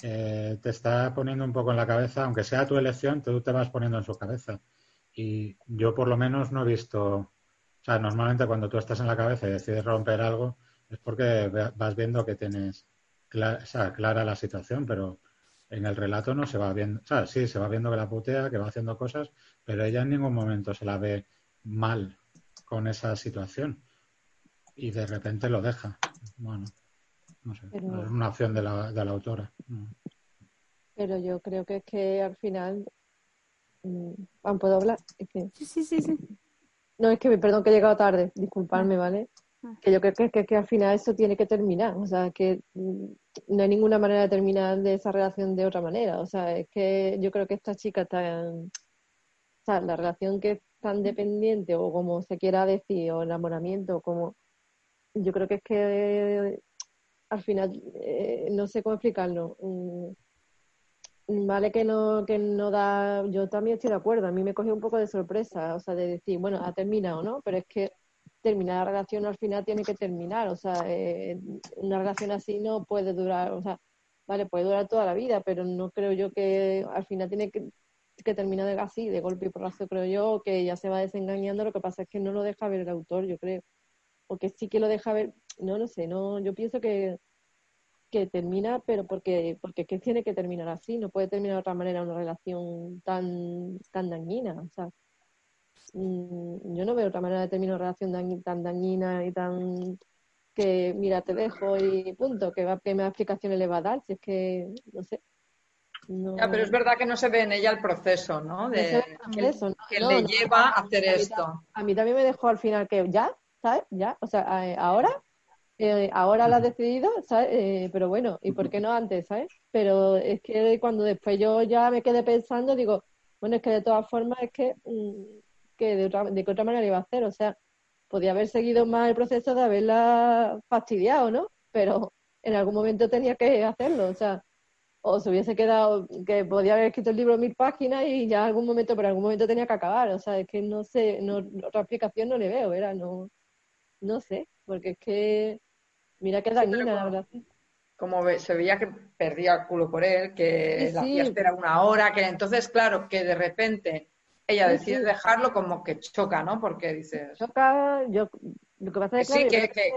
I: eh, te está poniendo un poco en la cabeza, aunque sea tu elección, tú te vas poniendo en su cabeza. Y yo por lo menos no he visto, o sea, normalmente cuando tú estás en la cabeza y decides romper algo, es porque vas viendo que tienes clara, clara la situación, pero en el relato no se va viendo, o sea, sí, se va viendo que la putea, que va haciendo cosas, pero ella en ningún momento se la ve mal con esa situación y de repente lo deja. Bueno, no sé, es una opción de la, de la autora.
J: Pero yo creo que es que al final, mm, ¿puedo hablar?
A: Sí, sí, sí, sí.
J: No, es que, perdón que he llegado tarde, disculpadme, ¿vale? Que yo creo que, que, al final eso tiene que terminar, o sea, que mm, no hay ninguna manera de terminar de esa relación de otra manera, o sea, es que yo creo que esta chica está, o sea, la relación que es tan dependiente o como se quiera decir, o enamoramiento, como, yo creo que es que al final, eh, no sé cómo explicarlo, mm, vale que no, que no da, yo también estoy de acuerdo, a mí me cogió un poco de sorpresa, o sea, de decir, bueno, ha terminado, ¿no? Pero es que terminar la relación al final tiene que terminar. O sea, eh, una relación así no puede durar, o sea, vale, puede durar toda la vida, pero no creo yo que al final tiene que, terminar así, de golpe y porrazo, creo yo, que ya se va desengañando. Lo que pasa es que no lo deja ver el autor, yo creo. O que sí que lo deja ver, no lo sé, no, yo pienso que, que termina, pero porque, porque que tiene que terminar así, no puede terminar de otra manera una relación tan, tan dañina. O sea, mm, yo no veo otra manera de terminar una relación tan dañina y tan que mira, te dejo y punto, que, va, que más explicaciones le va a dar, si es que, no sé.
F: Ya, pero es verdad que no se ve en ella el proceso, ¿no? De, que, le lleva a hacer esto.
J: A mí también me dejó al final que ya, ¿sabes? Ya, o sea, ahora, eh, ahora lo has decidido, ¿sabes? Eh, pero bueno, ¿y por qué no antes, ¿sabes? Pero es que cuando después yo ya me quedé pensando, digo, bueno, es que de todas formas es que, mm, que de, otra, de qué otra manera iba a hacer, o sea, podía haber seguido más el proceso de haberla fastidiado, ¿no? Pero en algún momento tenía que hacerlo, o sea, o se hubiese quedado, que podía haber escrito el libro mil páginas y ya en algún momento, pero en algún momento tenía que acabar, o sea, es que no sé, no, otra explicación no le veo, ¿verdad? No, no sé, porque es que, mira qué dañina, la verdad.
F: Como se veía que perdía el culo por él, que la fiesta era una hora, que entonces, claro, que de repente ella decide dejarlo como que choca, ¿no? Porque dices...
J: Choca, yo... Lo que pasa es
F: que, sí,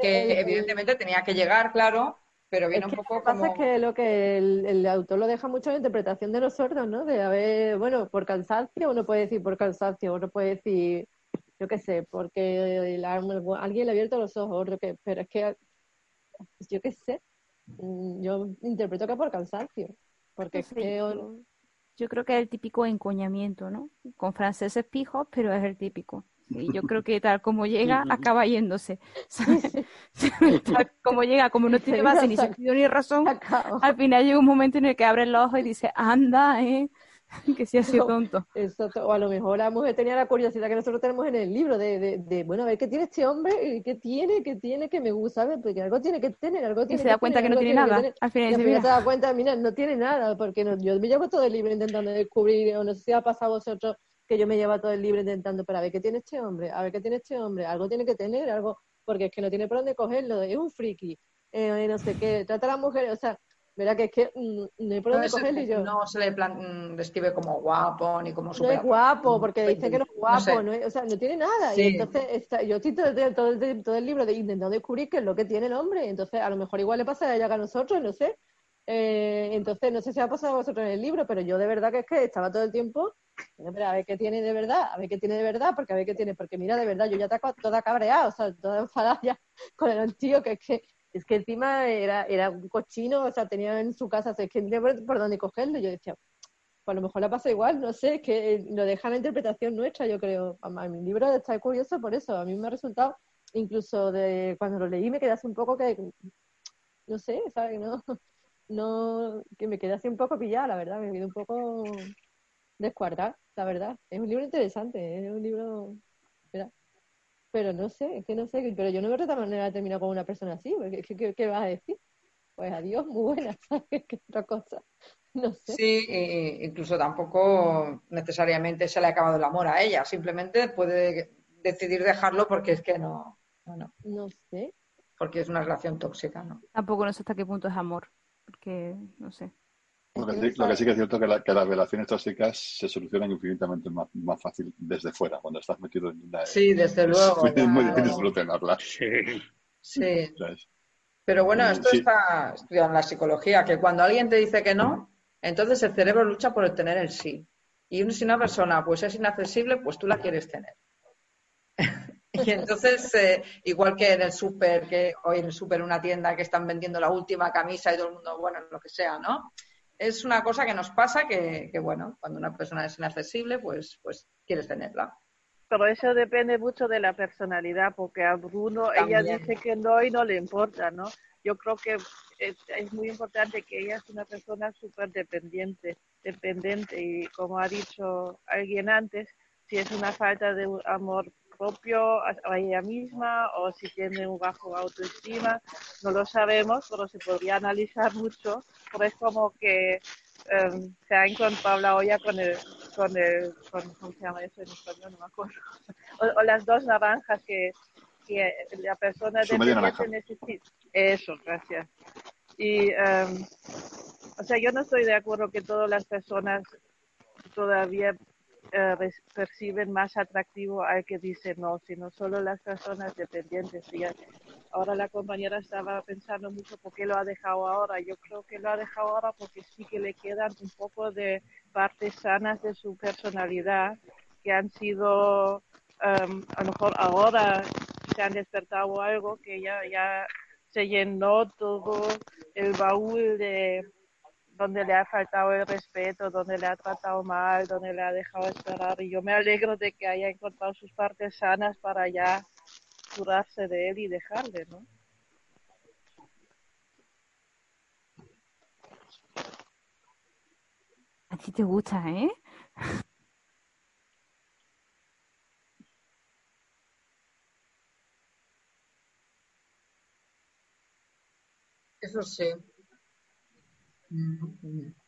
F: que, evidentemente tenía que llegar, claro, pero viene un poco
J: lo que pasa
F: es
J: que lo que el, autor lo deja mucho en la interpretación de los sordos, ¿no? De haber, bueno, por cansancio, uno puede decir por cansancio, uno puede decir, yo qué sé, porque alguien le ha abierto los ojos, que, pero es que, yo qué sé, mm, yo interpreto que por cansancio, porque es que
A: yo creo que es el típico encoñamiento, ¿no? Con franceses pijos, pero es el típico. Y yo creo que tal como llega, acaba yéndose. [LAUGHS] [LAUGHS] tal como llega, como no tiene base ni sentido ni razón, al final llega un momento en el que abre los ojos y dice, anda, eh, [LAUGHS] que sí ha sido tonto.
J: o a lo mejor la mujer tenía la curiosidad que nosotros tenemos en el libro de, de, bueno, a ver qué tiene este hombre, qué tiene, qué tiene, que me gusta, ¿sabes? Porque algo tiene que tener, algo tiene
A: y se da cuenta que no tiene nada. al final,
J: se da cuenta, mira, no tiene nada, porque yo me llevo todo el libro intentando descubrir, o no sé si ha pasado a vosotros que yo me llevo todo el libro intentando, pero a ver qué tiene este hombre, a ver qué tiene este hombre, algo tiene que tener, algo, porque es que no tiene por dónde cogerlo, es un friki, eh, no sé qué, trata a las mujeres, o sea, Verá que es que mm, no hay por dónde cogerlo yo.
F: No se le plan, mm, describe como guapo ni como
J: super. No es guapo, porque dice que no es guapo, no, o sea, no tiene nada. Y entonces está, yo estoy todo, todo, el, todo el libro de, intentando descubrir qué es lo que tiene el hombre. Entonces, a lo mejor igual le pasa a ella que a nosotros, no sé. Eh, entonces, no sé si ha pasado a vosotros en el libro, pero yo de verdad que es que estaba todo el tiempo, a ver qué tiene de verdad, a ver qué tiene de verdad, porque a ver qué tiene, porque mira, de verdad, yo ya estaba toda cabreada, o sea, toda enfadada ya [LAUGHS] con el tío, que es que es que encima era, era un cochino, o sea, tenía en su casa, es que no por, por dónde cogerlo. Yo decía, pues a lo mejor la pasa igual, no sé, es que lo deja la interpretación nuestra, yo creo. A, mi libro está curioso por eso, a mí me ha resultado, incluso de cuando lo leí me quedé un poco que, no sé, ¿sabes? No, [LAUGHS] no, que me quedé un poco pillada, la verdad, me quedé un poco descuartada, la verdad. Es un libro interesante, es un libro, pero no sé, es que no sé, pero yo no veo de otra manera de terminar con una persona así, porque ¿qué, qué, vas a decir? Pues adiós, muy buena, [LAUGHS] ¿sabes? ¿Qué otra cosa? No sé.
F: Sí, incluso tampoco necesariamente se le ha acabado el amor a ella, simplemente puede decidir dejarlo porque es que no.
J: No, no. sé.
F: Porque es una relación tóxica, ¿no?
A: Tampoco no sé hasta qué punto es amor, porque no sé.
G: Lo que, sí, que es cierto es que, las relaciones tóxicas se solucionan infinitamente más, fácil desde fuera, cuando estás metido en una...
F: Sí, desde [LAUGHS] luego.
G: Es muy, difícil solucionarlas.
F: Sí. sí. Pero bueno, esto está estudiado en la psicología, que cuando alguien te dice que no, entonces el cerebro lucha por obtener el sí. Y si una persona pues es inaccesible, pues tú la quieres tener. [LAUGHS] y entonces, eh, igual que en el súper, que hoy en el súper una tienda que están vendiendo la última camisa y todo el mundo, bueno, lo que sea, ¿no? Es una cosa que nos pasa que, bueno, cuando una persona es inaccesible, pues, pues quieres tenerla.
B: Pero eso depende mucho de la personalidad, porque a Bruno ella dice que no y no le importa, ¿no? Yo creo que es, muy importante que ella es una persona súper dependiente, dependiente y como ha dicho alguien antes, si es una falta de amor propio a ella misma o si tiene un bajo autoestima, no lo sabemos, pero se podría analizar mucho, pero es como que em, se ha encontrado la olla con el, con el, con, ¿cómo se llama eso en español? No me acuerdo. [LAUGHS] O, las dos naranjas que, que la persona dependiente necesita. Eso, gracias. Y, em, o sea, yo no estoy de acuerdo que todas las personas todavía eh, perciben más atractivo al que dice no, sino solo las personas dependientes. Y ahora la compañera estaba pensando mucho por qué lo ha dejado ahora. Yo creo que lo ha dejado ahora porque sí que le quedan un poco de partes sanas de su personalidad que han sido, em, a lo mejor ahora se han despertado algo que ya, ya se llenó todo el baúl de donde le ha faltado el respeto, donde le ha tratado mal, donde le ha dejado esperar. Y yo me alegro de que haya encontrado sus partes sanas para ya curarse de él y dejarle, ¿no?
A: A ti te gusta, ¿eh?
F: Eso sí. Mm.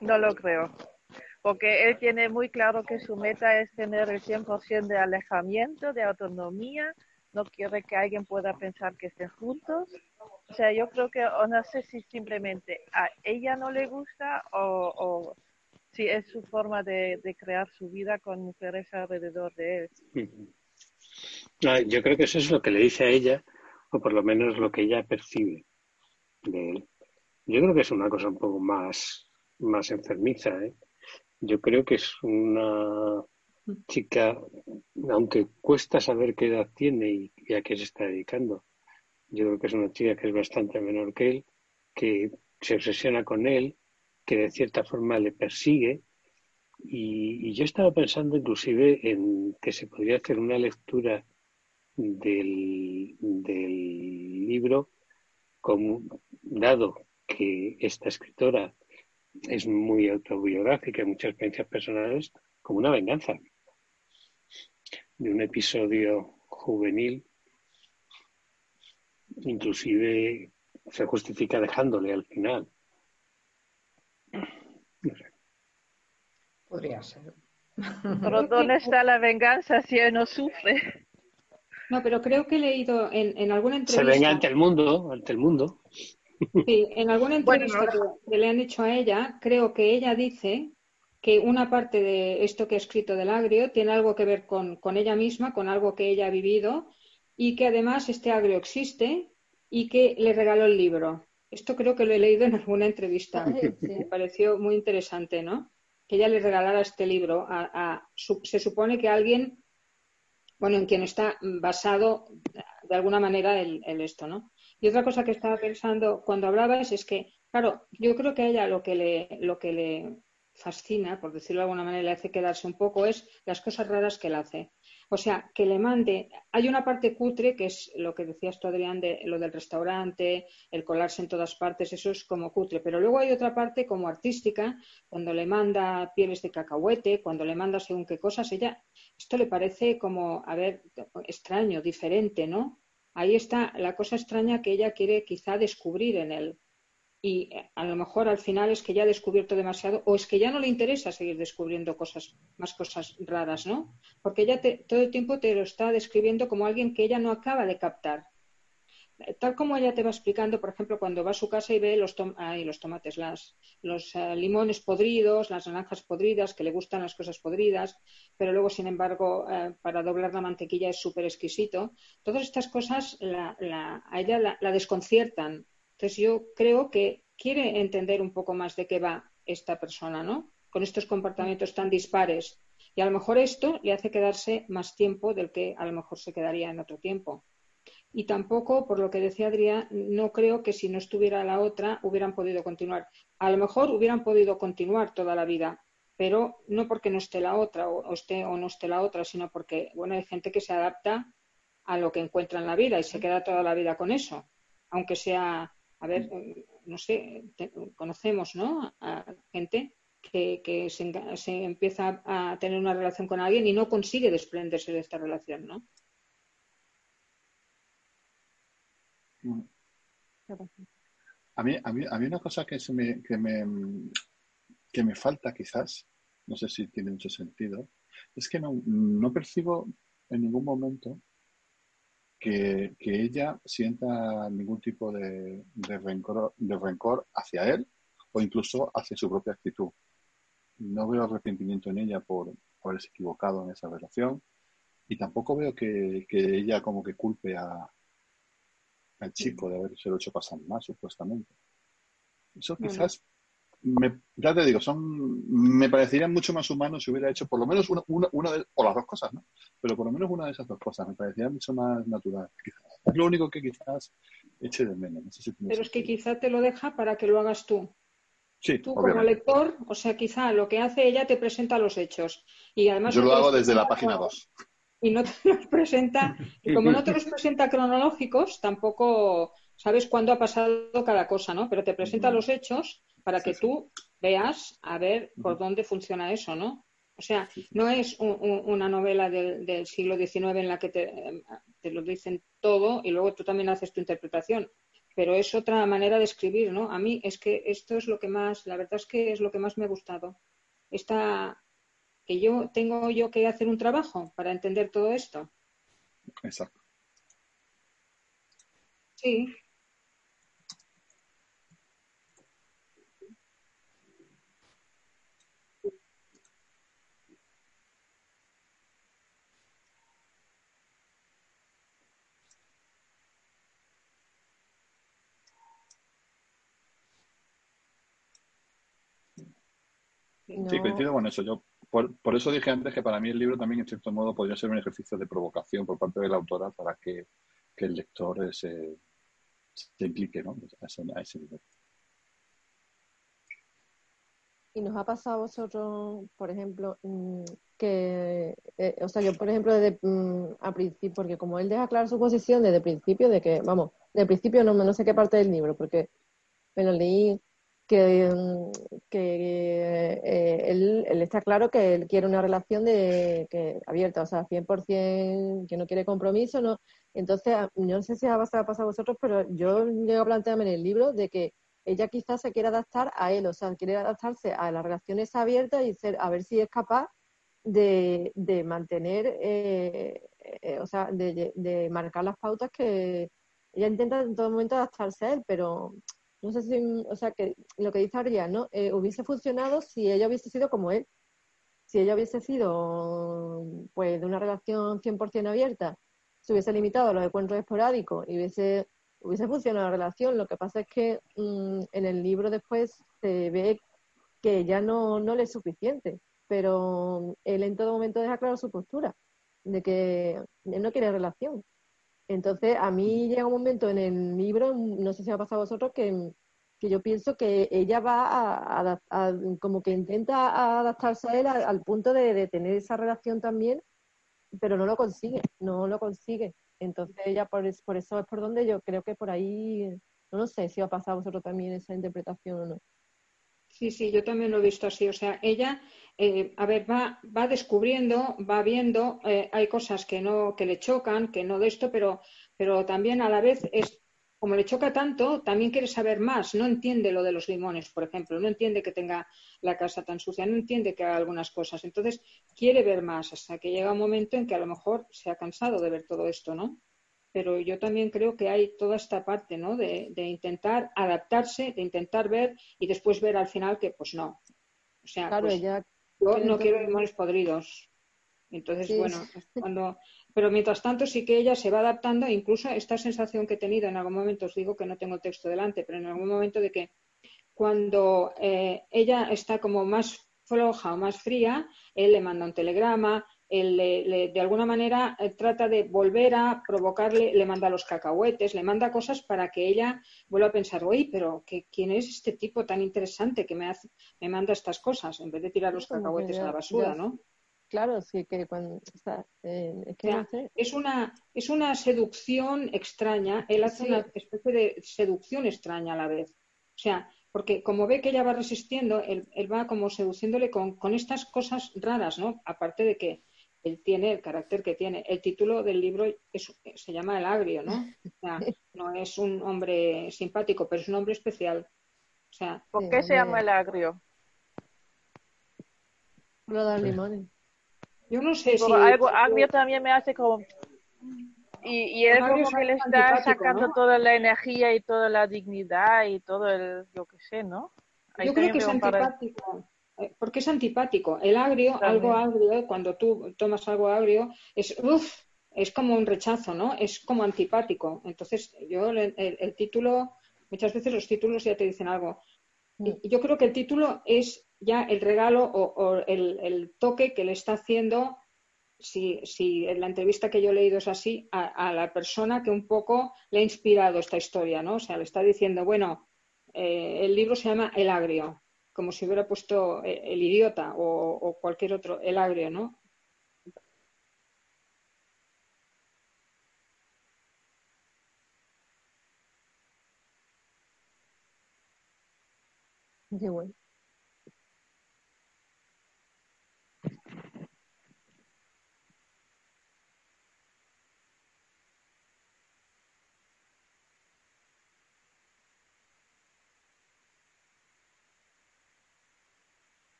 B: No lo creo. Porque él tiene muy claro que su meta es tener el 100% de alejamiento, de autonomía. No quiere que alguien pueda pensar que estén juntos. O sea, yo creo que, o no sé si simplemente a ella no le gusta o, si es su forma de, de crear su vida con mujeres alrededor de él.
E: Ujú. Ah, Yo creo que eso es lo que le dice a ella, o por lo menos lo que ella percibe de él. Yo creo que es una cosa un poco más, más enfermiza, ¿eh? Yo creo que es una chica, aunque cuesta saber qué edad tiene y, a qué se está dedicando, yo creo que es una chica que es bastante menor que él, que se obsesiona con él, que de cierta forma le persigue. Y, y yo estaba pensando inclusive en que se podría hacer una lectura del, del libro, como, dado que esta escritora es muy autobiográfica y muchas experiencias personales, como una venganza de un episodio juvenil, inclusive se justifica dejándole al final. No sé.
F: Podría ser.
B: Pero ¿dónde está la venganza si él no sufre?
C: No, pero creo que he leído en, en alguna
E: Se
C: entrevista.
E: venga ante el mundo, ante el mundo.
C: Sí, en alguna
F: Bueno,
C: entrevista que, que le han hecho a ella, creo que ella dice que una parte de esto que ha escrito del agrio tiene algo que ver con, con ella misma, con algo que ella ha vivido y que además este agrio existe y que le regaló el libro. Esto creo que lo he leído en alguna entrevista. Me pareció muy interesante, ¿no? Que ella le regalara este libro a, a- su- se supone que alguien, bueno, en quien está basado de alguna manera el, el esto, ¿no? Y otra cosa que estaba pensando cuando hablabas es que, claro, yo creo que a ella lo que le, lo que le fascina, por decirlo de alguna manera, le hace quedarse un poco es las cosas raras que él hace. O sea, que le mande. Hay una parte cutre, que es lo que decías tú, Adrián, de lo del restaurante, el colarse en todas partes, eso es como cutre. Pero luego hay otra parte como artística, cuando le manda pieles de cacahuete, cuando le manda según qué cosas, ella, esto le parece como, a ver, extraño, diferente, ¿no? Ahí está la cosa extraña que ella quiere quizá descubrir en él. y eh, a lo mejor al final es que ya ha descubierto demasiado o es que ya no le interesa seguir descubriendo cosas, más cosas raras, ¿no? Porque ella todo el tiempo te lo está describiendo como alguien que ella no acaba de captar. Eh, tal como ella te va explicando, por ejemplo, cuando va a su casa y ve los, los tomates, las, los eh, limones podridos, las naranjas podridas, que le gustan las cosas podridas, pero luego, sin embargo, para doblar la mantequilla es súper exquisito. Todas estas cosas a ella la desconciertan entonces yo creo que quiere entender un poco más de qué va esta persona, ¿no? Con estos comportamientos tan dispares. Y a lo mejor esto le hace quedarse más tiempo del que a lo mejor se quedaría en otro tiempo. Y tampoco, por lo que decía Adrián, no creo que si no estuviera la otra hubieran podido continuar. A lo mejor hubieran podido continuar toda la vida, pero no porque no esté la otra o, esté o no esté la otra, sino porque, bueno, hay gente que se adapta a lo que encuentra en la vida y se queda toda la vida con eso, aunque sea a ver, no sé, conocemos, ¿no? A gente que, se, empieza a tener una relación con alguien y no consigue desprenderse de esta relación, ¿no?
G: A mí, a mí, a mí una cosa que, se me, que, me, que me falta quizás, no sé si tiene mucho sentido, es que no, no percibo en ningún momento que, ella sienta ningún tipo de, rencor, de rencor hacia él o incluso hacia su propia actitud. No veo arrepentimiento en ella por, haberse equivocado en esa relación y tampoco veo que, ella como que culpe a, al chico de haberse lo hecho pasar más, supuestamente. Eso quizás me, ya te digo, son, me parecería mucho más humano si hubiera hecho por lo menos una, una, de, o las dos cosas, ¿no? Pero por lo menos una de esas dos cosas, me parecería mucho más natural. Es lo único que quizás eche de menos.
C: Pero es que quizá te lo deja para que lo hagas tú.
G: Sí,
C: tú como lector, o sea, quizá lo que hace ella te presenta los hechos. Y además
G: Yo lo hago desde la página 2.
C: Y no te [LAUGHS] los presenta, y como no te los presenta cronológicos, tampoco sabes cuándo ha pasado cada cosa, ¿no? Pero te presenta los hechos para que tú veas a ver por dónde funciona eso, ¿no? O sea, no es una novela del, siglo XIX en la que te, lo dicen todo y luego tú también haces tu interpretación, pero es otra manera de escribir, ¿no? A mí es que esto es lo que más, la verdad es que es lo que más me ha gustado. Esta, que yo tengo yo que hacer un trabajo para entender todo esto.
G: Exacto.
C: Sí,
G: Sí, coincido con eso. Yo por, eso dije antes que para mí el libro también, en cierto modo, podría ser un ejercicio de provocación por parte de la autora para que, el lector se, se implique ¿no? a, ese, nivel.
J: ¿Y nos ha pasado a vosotros, por ejemplo, mm, que, eh, o sea, yo, por ejemplo, desde mm, a principio, porque como él deja clara su posición desde el principio, de que, vamos, de principio no, no sé qué parte del libro, porque me lo leí que, que eh, él, está claro que él quiere una relación de que abierta, o sea, 100% que no quiere compromiso, ¿no? Entonces, no sé si ha pasado a vosotros, pero yo llego a plantearme en el libro de que ella quizás se quiere adaptar a él, o sea, quiere adaptarse a las relaciones abiertas y ser, a ver si es capaz de, de mantener, eh, eh, o sea, de, de marcar las pautas que ella intenta en todo momento adaptarse a él, pero no sé si, o sea, que lo que dice Ariel, ¿no? Eh, hubiese funcionado si ella hubiese sido como él. Si ella hubiese sido, pues, de una relación 100% abierta, se hubiese limitado a los encuentros esporádicos y hubiese, hubiese funcionado la relación. Lo que pasa es que mm, en el libro después se ve que ya no, no le es suficiente, pero él en todo momento deja claro su postura, de que él no quiere relación. Entonces, a mí llega un momento en el libro, no sé si ha pasado a vosotros, que, yo pienso que ella va a, como que intenta adaptarse a él al, punto de, tener esa relación también, pero no lo consigue, no lo consigue. Entonces, ella por, eso es por donde yo creo que por ahí, no, sé si ha pasado a vosotros también esa interpretación o no.
C: Sí, sí, yo también lo he visto así. O sea, ella, eh, a ver, va, va descubriendo, va viendo, eh, hay cosas que no, que le chocan, que no de esto, pero, pero también a la vez es como le choca tanto, también quiere saber más. No entiende lo de los limones, por ejemplo. No entiende que tenga la casa tan sucia. No entiende que haga algunas cosas. Entonces, quiere ver más hasta que llega un momento en que a lo mejor se ha cansado de ver todo esto, ¿no? Pero yo también creo que hay toda esta parte, ¿no? De, intentar adaptarse, de intentar ver y después ver al final que, pues no. O sea, pues, yo no quiero limones podridos. Entonces, bueno, cuando pero mientras tanto sí que ella se va adaptando, e incluso esta sensación que he tenido en algún momento, os digo que no tengo el texto delante, pero en algún momento de que cuando eh, ella está como más floja o más fría, él le manda un telegrama, él le, de alguna manera eh, trata de volver a provocarle, le manda los cacahuetes, le manda cosas para que ella vuelva a pensar, oye, pero ¿quién es este tipo tan interesante que me, hace, me manda estas cosas? En vez de tirar los cacahuetes a la basura, ¿no?
J: Claro, sí, que cuando
C: eh, es, una, es una seducción extraña, él hace una especie de seducción extraña a la vez. O sea, porque como ve que ella va resistiendo, él, va como seduciéndole con, con, estas cosas raras, ¿no? Aparte de que él tiene el carácter que tiene. El título del libro se llama El Agrio, ¿no? O sea, [LAUGHS] no es un hombre simpático, pero es un hombre especial. O sea,
B: ¿Por qué se llama El Agrio?
J: Lo da limones.
C: Yo no sé si...
B: Algo, agrio también me hace como... Y, y es como que le está sacando toda la energía y toda la dignidad y todo el, yo qué sé, ¿no?
C: yo creo que es antipático. Eh, porque es antipático. El agrio, algo agrio, cuando tú tomas algo agrio, es, uf, es como un rechazo, ¿no? Es como antipático. Entonces, yo, el, el título, muchas veces los títulos ya te dicen algo. Mm. Yo creo que el título es ya el regalo o, el, toque que le está haciendo, si, si, en la entrevista que yo he leído es así, a, la persona que un poco le ha inspirado esta historia, ¿no? O sea, le está diciendo, bueno, eh, el libro se llama El Agrio, como si hubiera puesto eh, El Idiota o, cualquier otro, El Agrio, ¿no?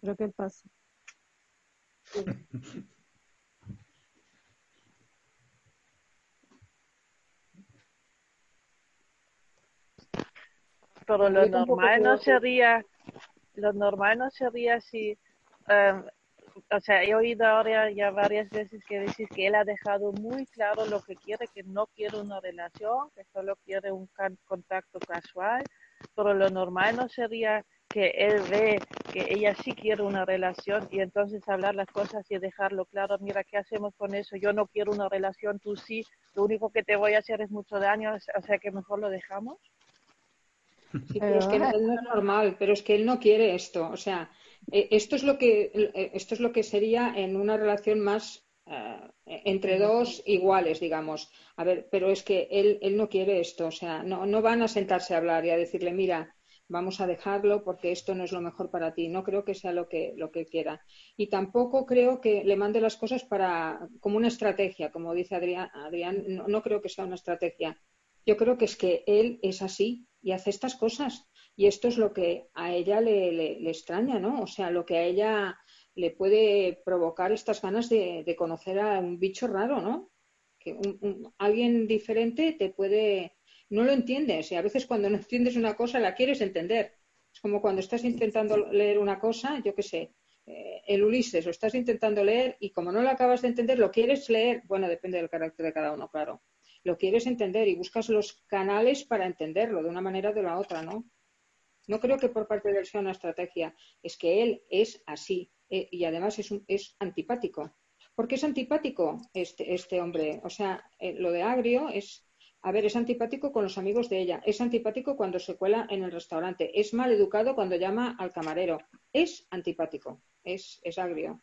J: Creo que pasa.
B: Pero lo normal no sería, lo normal no sería si, um, o sea, he oído ahora ya varias veces que decís que él ha dejado muy claro lo que quiere, que no quiere una relación, que solo quiere un contacto casual, pero lo normal no sería que él ve que ella sí quiere una relación y entonces hablar las cosas y dejarlo claro, mira, ¿qué hacemos con eso? Yo no quiero una relación, tú sí, lo único que te voy a hacer es mucho daño, o sea que mejor lo dejamos.
C: Sí, pero es que no, es normal, pero es que él no quiere esto, o sea, esto es lo que eh, esto es lo que sería en una relación más eh, entre dos iguales, digamos. A ver, pero es que él, él no quiere esto, o sea, no, no van a sentarse a hablar y a decirle, mira, vamos a dejarlo porque esto no es lo mejor para ti. No creo que sea lo que, lo que quiera. Y tampoco creo que le mande las cosas para, como una estrategia, como dice Adrián, Adrián no, no creo que sea una estrategia. Yo creo que es que él es así y hace estas cosas. Y esto es lo que a ella le, le, extraña, ¿no? O sea, lo que a ella le puede provocar estas ganas de, conocer a un bicho raro, ¿no? Que alguien diferente te puede... No lo entiendes y a veces cuando no entiendes una cosa la quieres entender. Es como cuando estás intentando leer una cosa, yo qué sé, eh, el Ulises, lo estás intentando leer y como no lo acabas de entender, lo quieres leer, bueno, depende del carácter de cada uno, claro. Lo quieres entender y buscas los canales para entenderlo de una manera o de la otra, ¿no? No creo que por parte de él sea una estrategia, es que él es así eh, y además es, es antipático. ¿Por qué es antipático este, este hombre? O sea, eh, lo de agrio es, a ver, es antipático con los amigos de ella, es antipático cuando se cuela en el restaurante, es mal educado cuando llama al camarero, es antipático, es, es agrio.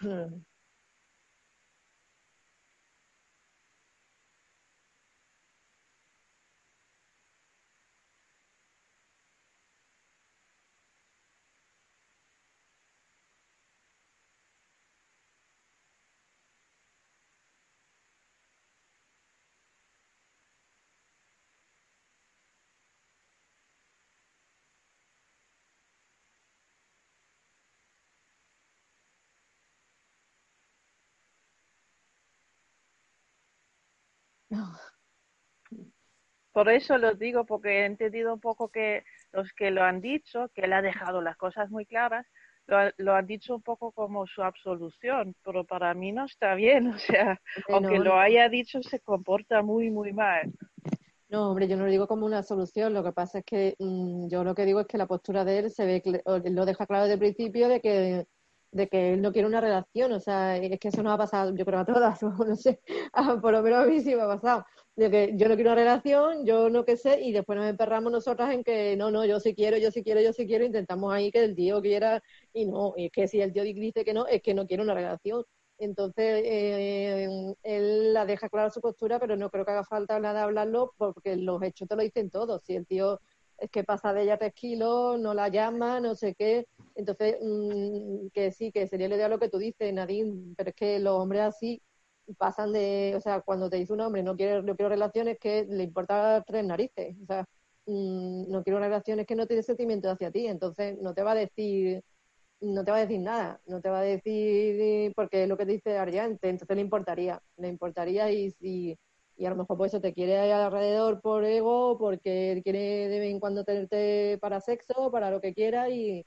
J: Hmm. [LAUGHS]
B: Por eso lo digo, porque he entendido un poco que los que lo han dicho, que él ha dejado las cosas muy claras, lo, lo han dicho un poco como su absolución, pero para mí no está bien, [LAUGHS] o sea, aunque lo haya dicho, se comporta muy, muy mal.
J: No, hombre, yo no lo digo como una solución. Lo que pasa es que mm, yo lo que digo es que la postura de él se ve, lo deja claro desde el principio de que de que él no quiere una relación, o sea, es que eso no ha pasado, yo creo a todas, [LAUGHS] no sé, por lo menos a mí sí me ha pasado, de que yo no quiero una relación, yo no qué sé, y después nos emperramos nosotras en que no, no, yo sí quiero, yo sí quiero, yo sí quiero, intentamos ahí que el tío quiera, y no, y es que si el tío dice que no, es que no quiere una relación. Entonces, eh, él la deja clara su postura, pero no creo que haga falta nada hablarlo porque los hechos te lo dicen todos. Si el tío es que pasa de ella tres kilos, no la llama, no sé qué. Entonces, mm, que sí, que sería la idea lo que tú dices, Nadine, pero es que los hombres así pasan de, o sea, cuando te dice un hombre no quiero, no quiero relaciones, que le importa tres narices, o sea, mm, no quiero relaciones que no tiene sentimiento hacia ti, entonces no te va a decir, no te va a decir nada, no te va a decir, porque es lo que dice Argente, entonces le importaría, le importaría y si y a lo mejor por eso te quiere alrededor por ego, porque quiere de vez en cuando tenerte para sexo, para lo que quiera, y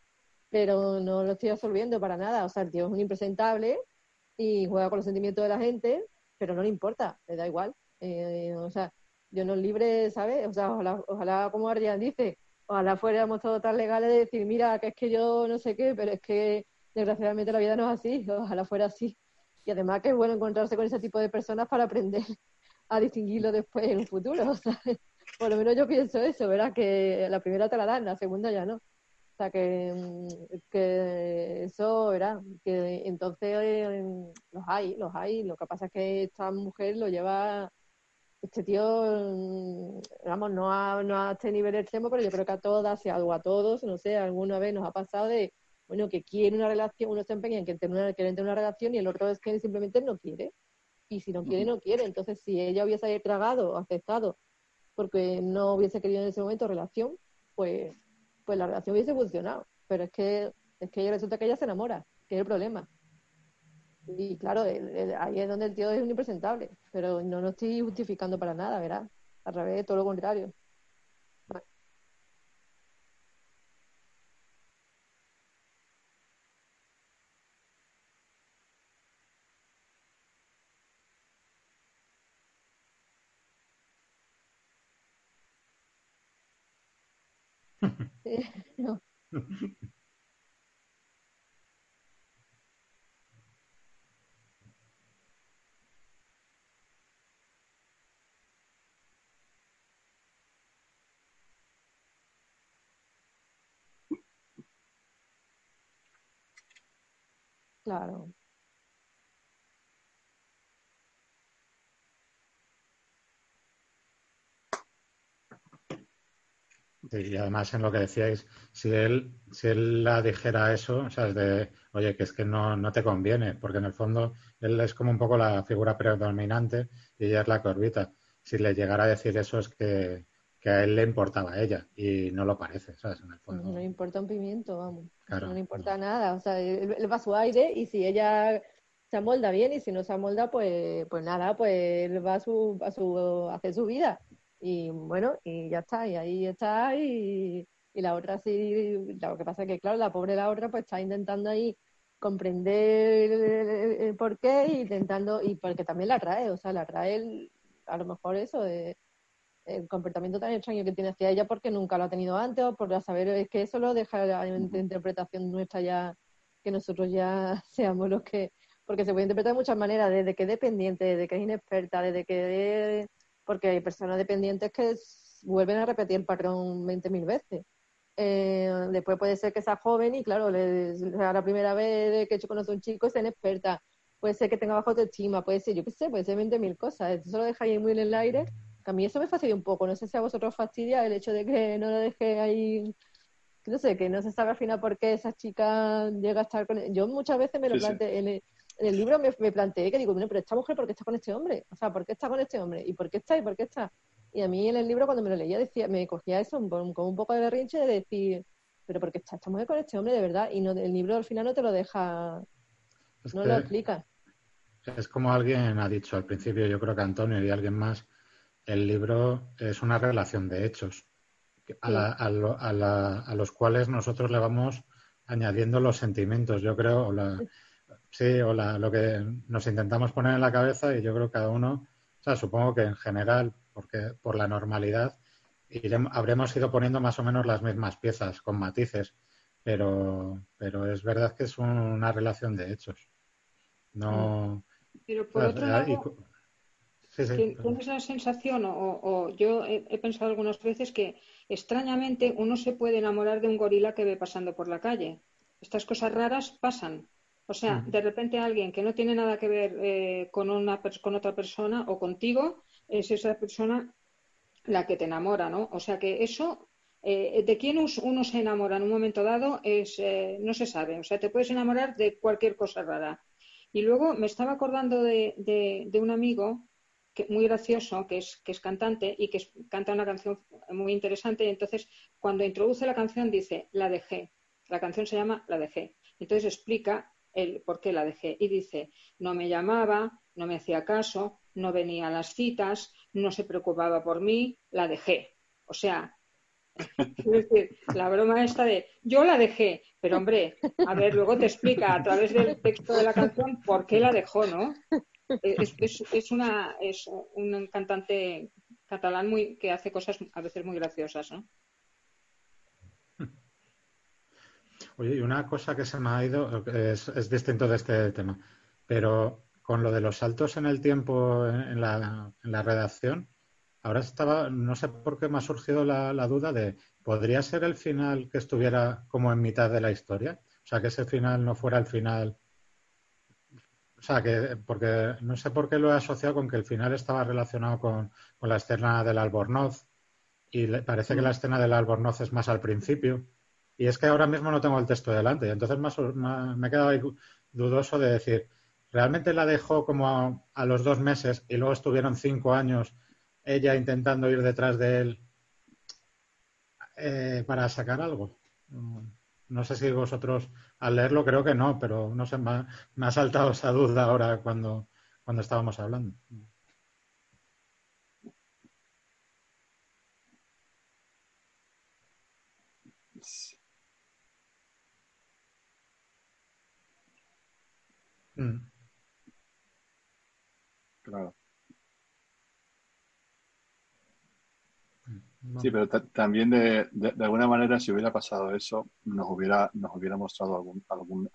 J: pero no lo estoy absorbiendo para nada. O sea, el tío es un impresentable y juega con los sentimientos de la gente, pero no le importa, le da igual. Eh, o sea, yo no libre, ¿sabes? O sea, ojalá, como Adrián dice, ojalá fuéramos todos tan legales de decir, mira, que es que yo no sé qué, pero es que desgraciadamente la vida no es así, [LAUGHS] ojalá fuera así. Y además que es bueno encontrarse con ese tipo de personas para aprender a distinguirlo después en un futuro. [LAUGHS] Sea, por lo menos yo pienso eso, ¿verdad? Que la primera te la dan, la segunda ya no. O sea, que, mm, eso, ¿verdad? Que entonces eh, los hay, los hay. Lo que pasa es que esta mujer lo lleva, este tío, mm, vamos, no a, no a este nivel extremo, pero yo creo que a todas, o a todos, no sé, alguna vez nos ha pasado de, bueno, que quiere una relación, uno se empeña en que quiere tener una relación y el otro es que simplemente no quiere y si no quiere, no quiere. Entonces, si ella hubiese tragado, aceptado, porque no hubiese querido en ese momento relación, pues, pues la relación hubiese funcionado. Pero es que, es que resulta que ella se enamora, que es el problema. Y claro, ahí es donde el tío es un impresentable, pero no lo estoy justificando para nada, ¿verdad? Al revés, todo lo contrario. Claro.
I: Y además en lo que decíais, si él, si él la dijera eso, o sea, es de, oye, que es que no, no te conviene, porque en el fondo él es como un poco la figura predominante y ella es la que orbita. Si le llegara a decir eso es que, a él le importaba a ella y no lo parece, ¿sabes? En el fondo.
J: No le importa un pimiento, vamos. no le importa nada. O sea, él, va a su aire y si ella se amolda bien y si no se amolda, pues, pues nada, pues él va a su, a su, a hacer su vida. Y bueno, y ya está, y ahí está, y, la otra sí, lo que pasa es que, claro, la pobre la otra pues está intentando ahí comprender el, por qué, intentando, y porque también la atrae, o sea, la atrae a lo mejor eso, el comportamiento tan extraño que tiene hacia ella porque nunca lo ha tenido antes, o por saber, es que eso lo deja en interpretación nuestra ya, que nosotros ya [LAUGHS] seamos los que, porque se puede interpretar de muchas maneras, desde que es dependiente, desde que es inexperta, desde que porque hay personas dependientes que vuelven a repetir el patrón 20.000 veces. Eh, después puede ser que sea joven y, claro, le, sea la primera vez que yo conozco a un chico, sea inexperta. Puede ser que tenga bajo autoestima, puede ser, yo qué sé, puede ser 20.000 cosas. Eso lo ahí muy en el aire. a mí eso me fastidia un poco. No sé si a vosotros fastidia el hecho de que no lo deje ahí no sé, que no se sabe al final por qué esa chica llega a estar con él. Yo muchas veces me lo planteé, en el libro me, planteé que digo, bueno, pero esta mujer, ¿por qué está con este hombre? O sea, ¿por qué está con este hombre? ¿Y por qué está? ¿Y por qué está? Y a mí en el libro, cuando me lo leía, decía, me cogía eso con un, poco de berrinche de decir, pero ¿por qué está esta mujer con este hombre de verdad? Y no, el libro al final no te lo deja, no lo explica.
I: Es como alguien ha dicho al principio, yo creo que Antonio y alguien más, el libro es una relación de hechos a, a los cuales nosotros le vamos añadiendo los sentimientos, yo creo, o la, Sí, o lo que nos intentamos poner en la cabeza y yo creo que cada uno, o sea, supongo que en general, porque por la normalidad, habremos ido poniendo más o menos las mismas piezas con matices, pero, pero es verdad que es una relación de hechos. No.
C: Pero por otro lado, tienes la sensación, o, yo he, pensado algunas veces que extrañamente uno se puede enamorar de un gorila que ve pasando por la calle. Estas cosas raras pasan. O sea, de repente alguien que no tiene nada que ver eh, con, una, con otra persona o contigo, es esa persona la que te enamora, ¿no? O sea que eso, eh, de quién uno se enamora en un momento dado, es, eh, no se sabe. O sea, te puedes enamorar de cualquier cosa rara. Y luego me estaba acordando de, de, un amigo que, muy gracioso, que es, que es cantante y que canta una canción muy interesante. Y entonces, cuando introduce la canción, dice, la dejé. La canción se llama La dejé. Entonces explica el por qué la dejé. Y dice, no me llamaba, no me hacía caso, no venía a las citas, no se preocupaba por mí, la dejé. O sea, [LAUGHS] es la broma esta de yo la dejé, pero hombre, a ver, luego te explica a través del texto de la canción por qué la dejó, ¿no? Es, es, una, es un cantante catalán muy, que hace cosas a veces muy graciosas, ¿no?
I: Oye, y una cosa que se me ha ido, es, distinto de este tema, pero con lo de los saltos en el tiempo en la, redacción, ahora estaba, no sé por qué me ha surgido la, duda de, ¿podría ser el final que estuviera como en mitad de la historia? O sea, que ese final no fuera el final. O sea, que, porque no sé por qué lo he asociado con que el final estaba relacionado con, la escena del albornoz y parece que la mm. escena del albornoz es más al principio. Y es que ahora mismo no tengo el texto delante. Entonces me, he quedado ahí dudoso de decir, ¿realmente la dejó como a, los dos meses y luego estuvieron cinco años ella intentando ir detrás de él eh, para sacar algo? No sé si vosotros al leerlo creo que no, pero no sé, me ha, saltado esa duda ahora cuando, cuando estábamos hablando.
G: Mm. Claro. Mm, sí, pero también de, de, alguna manera si hubiera pasado eso, nos hubiera, nos hubiera mostrado algún, algún,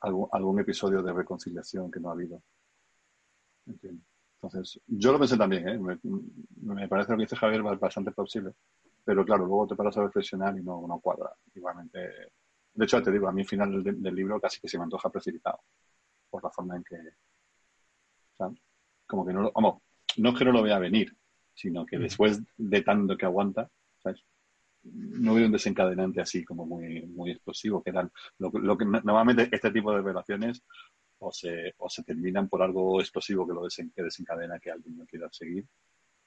G: algún, algún, episodio de reconciliación que no ha habido. Entonces, yo lo pensé también, ¿eh? me, parece lo que dice Javier bastante plausible, pero claro, luego te paras a reflexionar y no, no cuadra. Igualmente, de hecho, te digo, a mí al final del, del libro casi que se me antoja precipitado por la forma en que, ¿sabes? Como que no lo, vamos, no es que no lo vea venir, sino que después de tanto que aguanta, ¿sabes? No veo un desencadenante así como muy, muy explosivo, que eran lo, lo que normalmente este tipo de relaciones o se, o se terminan por algo explosivo que lo desen, que desencadena que alguien no quiera seguir,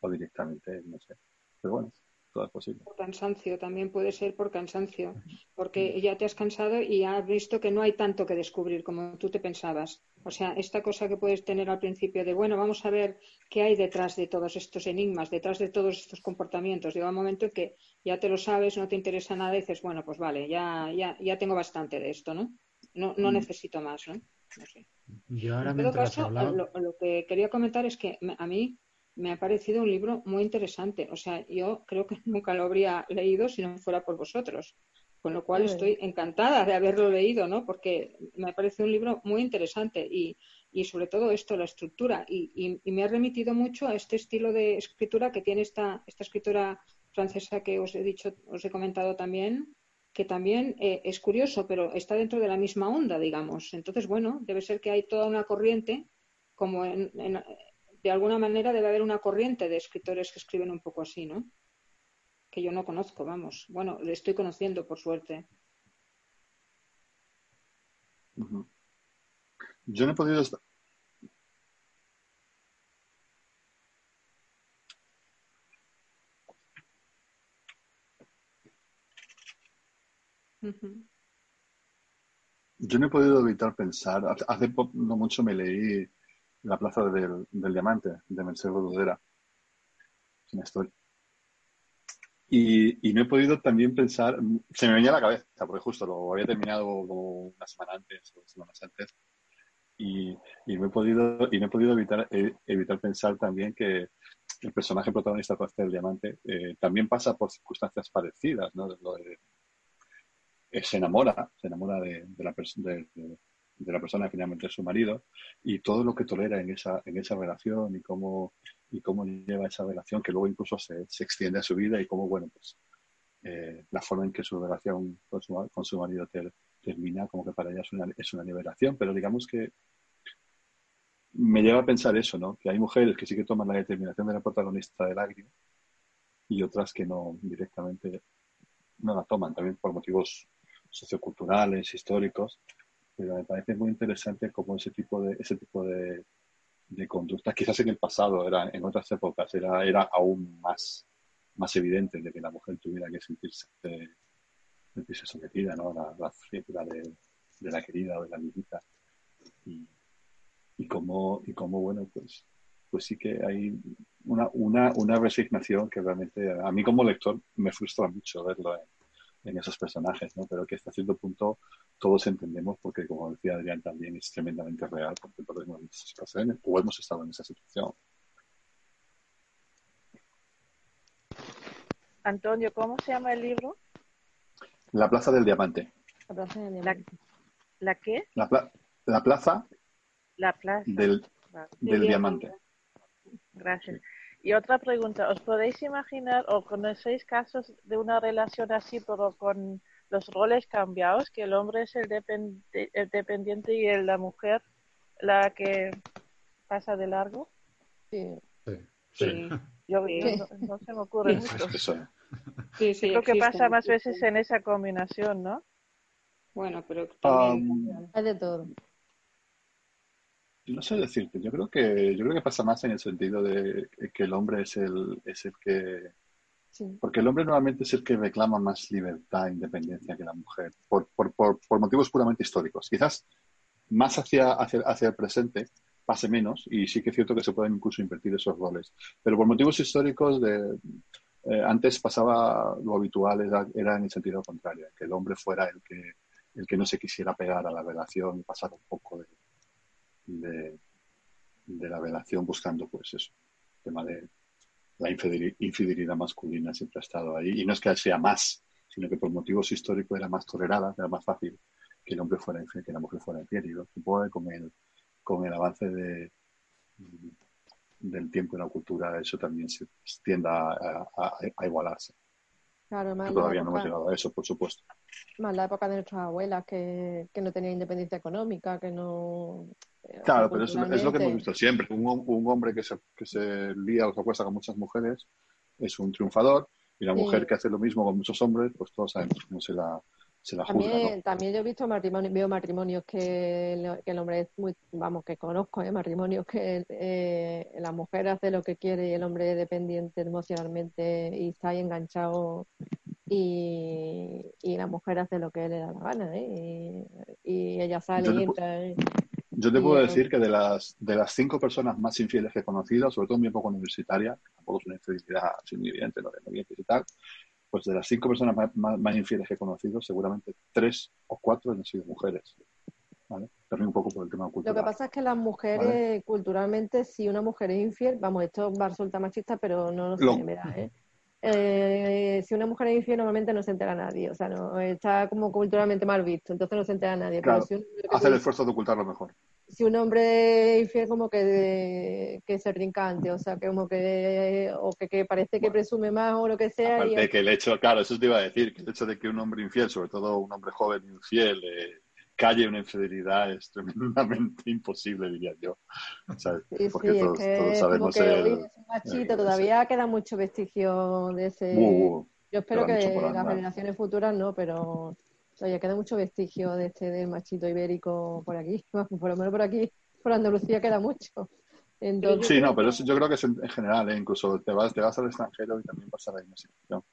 G: o directamente, no sé. Pero bueno, todo es posible.
C: Por cansancio, también puede ser por cansancio, porque ya te has cansado y has visto que no hay tanto que descubrir como tú te pensabas. O sea, esta cosa que puedes tener al principio de, bueno, vamos a ver qué hay detrás de todos estos enigmas, detrás de todos estos comportamientos. Llega un momento en que ya te lo sabes, no te interesa nada y dices, bueno, pues vale, ya, ya, ya tengo bastante de esto, ¿no? No, no
G: Mm.
C: necesito más, ¿no? No sé.
I: Yo ahora
C: En todo caso, lo, lo que quería comentar es que a mí me ha parecido un libro muy interesante. O sea, yo creo que [LAUGHS] nunca lo habría leído si no fuera por vosotros. Con lo cual estoy encantada de haberlo leído, ¿no? Porque me parece un libro muy interesante y, y sobre todo esto, la estructura. Y, y- y me ha remitido mucho a este estilo de escritura que tiene esta, esta escritura francesa que os he dicho, os he comentado también, que también eh, es curioso, pero está dentro de la misma onda, digamos. Entonces, bueno, debe ser que hay toda una corriente, como en, en- de alguna manera debe haber una corriente de escritores que escriben un poco así, ¿no? Que yo no conozco, vamos. Bueno, le estoy conociendo, por suerte.
G: Yo no he podido estar. Yo no he podido evitar pensar. Hace hace no mucho me leí La Plaza del, del Diamante de Mercedes Rodudera. Es una historia. Y, y no he podido también pensar, se me venía a la cabeza, porque justo lo había terminado como una semana antes o semanas antes, y, y no he podido, y no he podido evitar, eh, evitar pensar también que el personaje protagonista de del Diamante eh, también pasa por circunstancias parecidas, ¿no? Lo de- eh, se enamora, se enamora de, de la, pers- de, de- de la persona que finalmente es su marido y todo lo que tolera en esa, en esa relación y cómo, y cómo lleva esa relación que luego incluso se, se extiende a su vida y cómo, bueno, pues eh, la forma en que su relación con su, con su marido ter- termina, como que para ella es una, es una liberación, pero digamos que me lleva a pensar eso, ¿no? Que hay mujeres que sí que toman la determinación de la protagonista del lágrima y otras que no directamente no la toman, también por motivos socioculturales, históricos, pero me parece muy interesante cómo ese tipo de, ese tipo de, de conductas, quizás en el pasado, era, en otras épocas, era, era aún más, más evidente de que la mujer tuviera que sentirse, sentirse sometida, ¿no? La, la figura de, de la querida o de la amiguita. Y, y cómo, y cómo, bueno, pues, pues sí que hay una, una, una resignación que realmente a mí como lector me frustra mucho verlo en, en esos personajes, ¿no? Pero que hasta cierto punto todos entendemos porque, como decía Adrián, también es tremendamente real porque todos hemos visto situaciones o hemos estado en esa situación.
B: Antonio, ¿cómo se llama el libro?
G: La Plaza del Diamante.
J: La plaza del diamante.
B: ¿la qué?
G: La, pla- la Plaza
B: La plaza.
G: del,
B: Vale,
G: del Diamante.
B: Gracias. Y otra pregunta, ¿os podéis imaginar o conocéis casos de una relación así, pero con los roles cambiados, que el hombre es el, el dependiente y la mujer la que pasa de largo?
J: Sí.
I: sí,
C: Sí,
B: Yo,
C: Sí.
B: yo no, no se me ocurre
C: Sí.
B: mucho.
C: Sí, sí,
B: Creo que pasa más veces en esa combinación, ¿no?
C: Bueno, pero también...
G: Um,
J: Hay de todo.
G: No sé decirte, yo creo que yo creo que pasa más en el sentido de que el hombre es el es el que
J: Sí.
G: porque el hombre normalmente es el que reclama más libertad e independencia que la mujer por, por, por, por motivos puramente históricos. Quizás más hacia, hacia, hacia el presente pase menos y sí que es cierto que se pueden incluso invertir esos roles. Pero por motivos históricos de eh, antes pasaba lo habitual era, era en el sentido contrario, que el hombre fuera el que el que no se quisiera pegar a la relación y pasar un poco de, de, de la relación buscando pues eso, el tema de la infideli- infidelidad masculina siempre ha estado ahí y no es que sea más, sino que por motivos históricos era más tolerada, era más fácil que el hombre fuera infiel, que la mujer fuera infiel y supongo que con el, con el avance de, del tiempo y la cultura eso también se tiende a, a- a- a igualarse.
J: Claro, más
G: todavía no hemos
J: época,
G: llegado a eso, por supuesto.
J: más la época de nuestras abuelas que, que no tenían independencia económica, que no... eh,
G: Claro, pero es, es lo que hemos visto siempre. Un, hom- un hombre que se, que se lía o se acuesta con muchas mujeres es un triunfador y la
J: Sí.
G: mujer que hace lo mismo con muchos hombres, pues todos sabemos cómo se la, se la juzga, ¿no?
J: También, también yo he visto matrimonios, veo matrimonios que, el- que el hombre es muy, vamos, que conozco, ¿eh? matrimonios que eh, la mujer hace lo que quiere y el hombre es dependiente emocionalmente y está ahí enganchado y, y la mujer hace lo que le da la gana, ¿eh? Y, y ella sale y entra. ¿eh?
G: Yo te puedo decir que de las, de las cinco personas más infieles que he conocido, sobre todo en mi época universitaria, que tampoco es una así muy evidente, lo de noviembre y tal, pues de las cinco personas más, más- más infieles que he conocido, seguramente tres o cuatro han sido mujeres. ¿vale? También un poco por el tema
J: Lo que
G: cultural.
J: pasa es que las mujeres,
G: ¿vale?
J: culturalmente, si una mujer es infiel, vamos, esto va a resultar machista, pero no lo sé,
G: Lo-
J: verá, ¿eh? Eh, si una mujer es infiel, normalmente no se entera nadie, o sea, no, está como culturalmente mal visto, entonces no se entera nadie. Pero
G: Claro,
J: si un, que
G: hace el esfuerzo de ocultarlo mejor.
J: Si un hombre es infiel, como que, que se rincante, o sea, que como que, o que, que parece que
G: Bueno,
J: presume más o lo que sea, y
G: aparte que el hecho, claro, eso te iba a decir, que el hecho de que un hombre infiel, sobre todo un hombre joven infiel, eh, calle una infidelidad es tremendamente [LAUGHS] imposible, diría yo. ¿Sabes?
J: Sí,
G: Porque
J: sí, es
G: todos,
J: que
G: todos
J: es
G: sabemos
J: que
G: el...
J: es machito,
G: el- ese-
J: todavía queda mucho vestigio de ese...
G: Uh,
J: Yo espero que las generaciones futuras no, pero todavía queda mucho vestigio de este del machito ibérico por aquí, [LAUGHS] por lo menos por aquí, por Andalucía queda mucho. Entonces,
G: Sí, no, pero eso yo creo que es en, en general, ¿eh? incluso te vas, te vas al extranjero y también pasa la misma situación.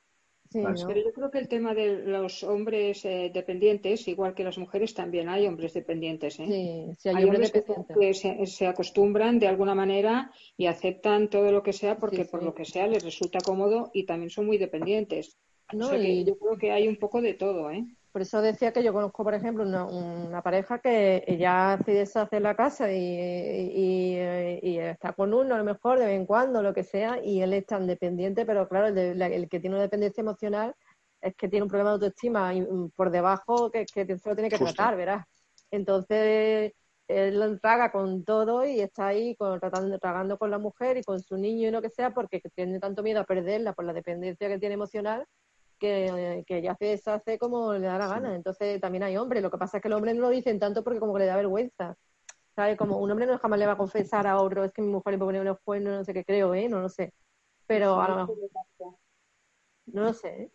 J: sí.
C: Pero yo creo que el tema de los hombres eh, dependientes, igual que las mujeres, también hay hombres dependientes. ¿eh?
J: Sí, sí, hay
C: Hay
J: hombres
C: hombres que,
J: dependientes.
C: que se, se acostumbran de alguna manera y aceptan todo lo que sea porque
J: Sí,
C: por lo que sea les resulta cómodo y también son muy dependientes. O
J: No,
C: sea que
J: y
C: yo creo que hay un poco de todo, ¿eh?
J: Por eso decía que yo conozco, por ejemplo, una, una pareja que ella hace y deshace la casa y, y, y está con uno a lo mejor de vez en cuando, lo que sea, y él es tan dependiente, pero claro, el, de- la- el que tiene una dependencia emocional es que tiene un problema de autoestima y, mm, por debajo que, que se lo tiene que
G: Justo.
J: tratar, verás. Entonces, él lo traga con todo y está ahí con, tratando, tragando con la mujer y con su niño y lo que sea, porque tiene tanto miedo a perderla por la dependencia que tiene emocional que, que ya se deshace como le da la gana. Entonces también hay hombres. Lo que pasa es que el hombre no lo dicen tanto porque como que le da vergüenza. ¿Sabes? Como un hombre no jamás le va a confesar a otro, es que mi mujer le pone unos cuernos, no sé qué creo, ¿eh? No lo sé. Pero a lo mejor, no lo sé, ¿eh?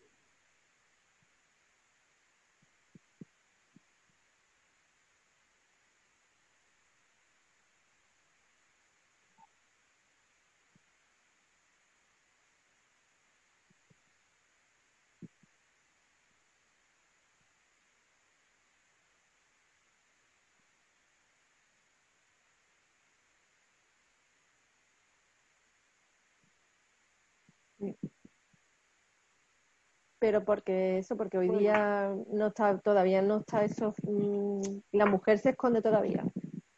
J: Pero porque eso, porque hoy día no está, todavía no está eso, mm, la mujer se esconde todavía.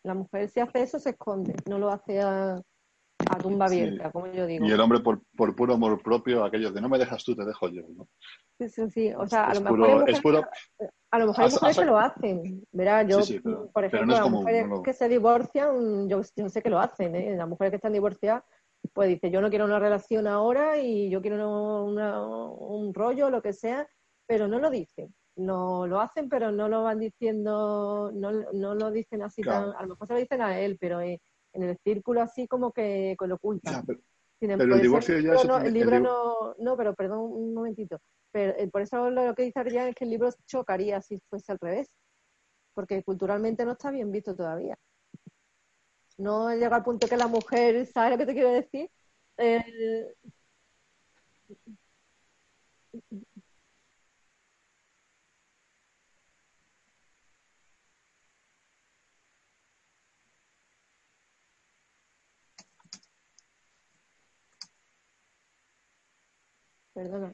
J: La mujer si hace eso se esconde, no lo hace a, a tumba
G: Sí.
J: abierta, como yo digo.
G: Y el hombre, por, por puro amor propio, aquello de no me dejas tú, te dejo yo. ¿no?
J: Sí, sí, sí. O sea, a
G: es
J: lo mejor
G: puro-
J: hay mujeres,
G: es puro-
J: a lo mejor hay mujeres que lo hacen. Verá, yo,
G: Sí, sí, pero-
J: por ejemplo,
G: no
J: las mujeres que se divorcian, yo, yo sé que lo hacen, ¿eh? Las mujeres que están divorciadas, pues dice, yo no quiero una relación ahora y yo quiero una- una- un rollo, lo que sea, pero no lo dicen. No lo hacen, pero no lo van diciendo, no, no lo dicen así
G: Claro.
J: tan, a lo mejor se lo dicen a él, pero eh, en el círculo así como que, que lo ocultan.
G: Ya, pero-
J: Sin
G: Pero el divorcio ya
J: no, el libro no, no, pero perdón un momentito. Pero eh, por eso lo, lo que dice Adrián es que el libro chocaría si fuese al revés, porque culturalmente no está bien visto todavía. No llega al punto que la mujer, ¿sabes lo que te quiero decir? Eh, perdona.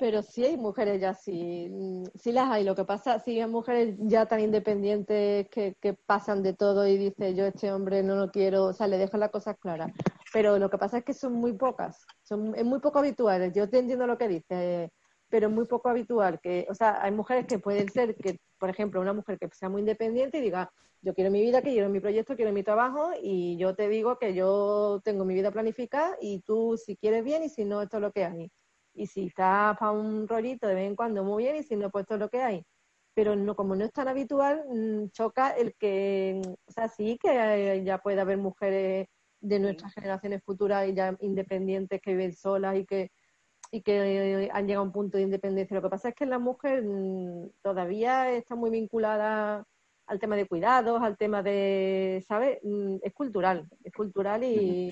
J: Pero sí hay mujeres ya, sí, mm, sí las hay. Lo que pasa, sí hay mujeres ya tan independientes que, que pasan de todo y dicen, yo este hombre no lo quiero, o sea, le dejan las cosas claras. Pero lo que pasa es que son muy pocas, son es muy poco habituales. Yo te entiendo lo que dices, pero es muy poco habitual. que O sea, hay mujeres que pueden ser que, por ejemplo, una mujer que sea muy independiente y diga, yo quiero mi vida, que quiero mi proyecto, quiero mi trabajo y yo te digo que yo tengo mi vida planificada y tú si quieres bien y si no, esto es lo que hay y si está para un rollito de vez en cuando, muy bien, y si no, pues todo lo que hay. Pero no, como no es tan habitual, mm, choca el que, o sea, sí que ya puede haber mujeres de nuestras generaciones futuras y ya independientes que viven solas y que y que han llegado a un punto de independencia. Lo que pasa es que la mujer mm, todavía está muy vinculada al tema de cuidados, al tema de, ¿sabes? Mm, es cultural, es cultural y,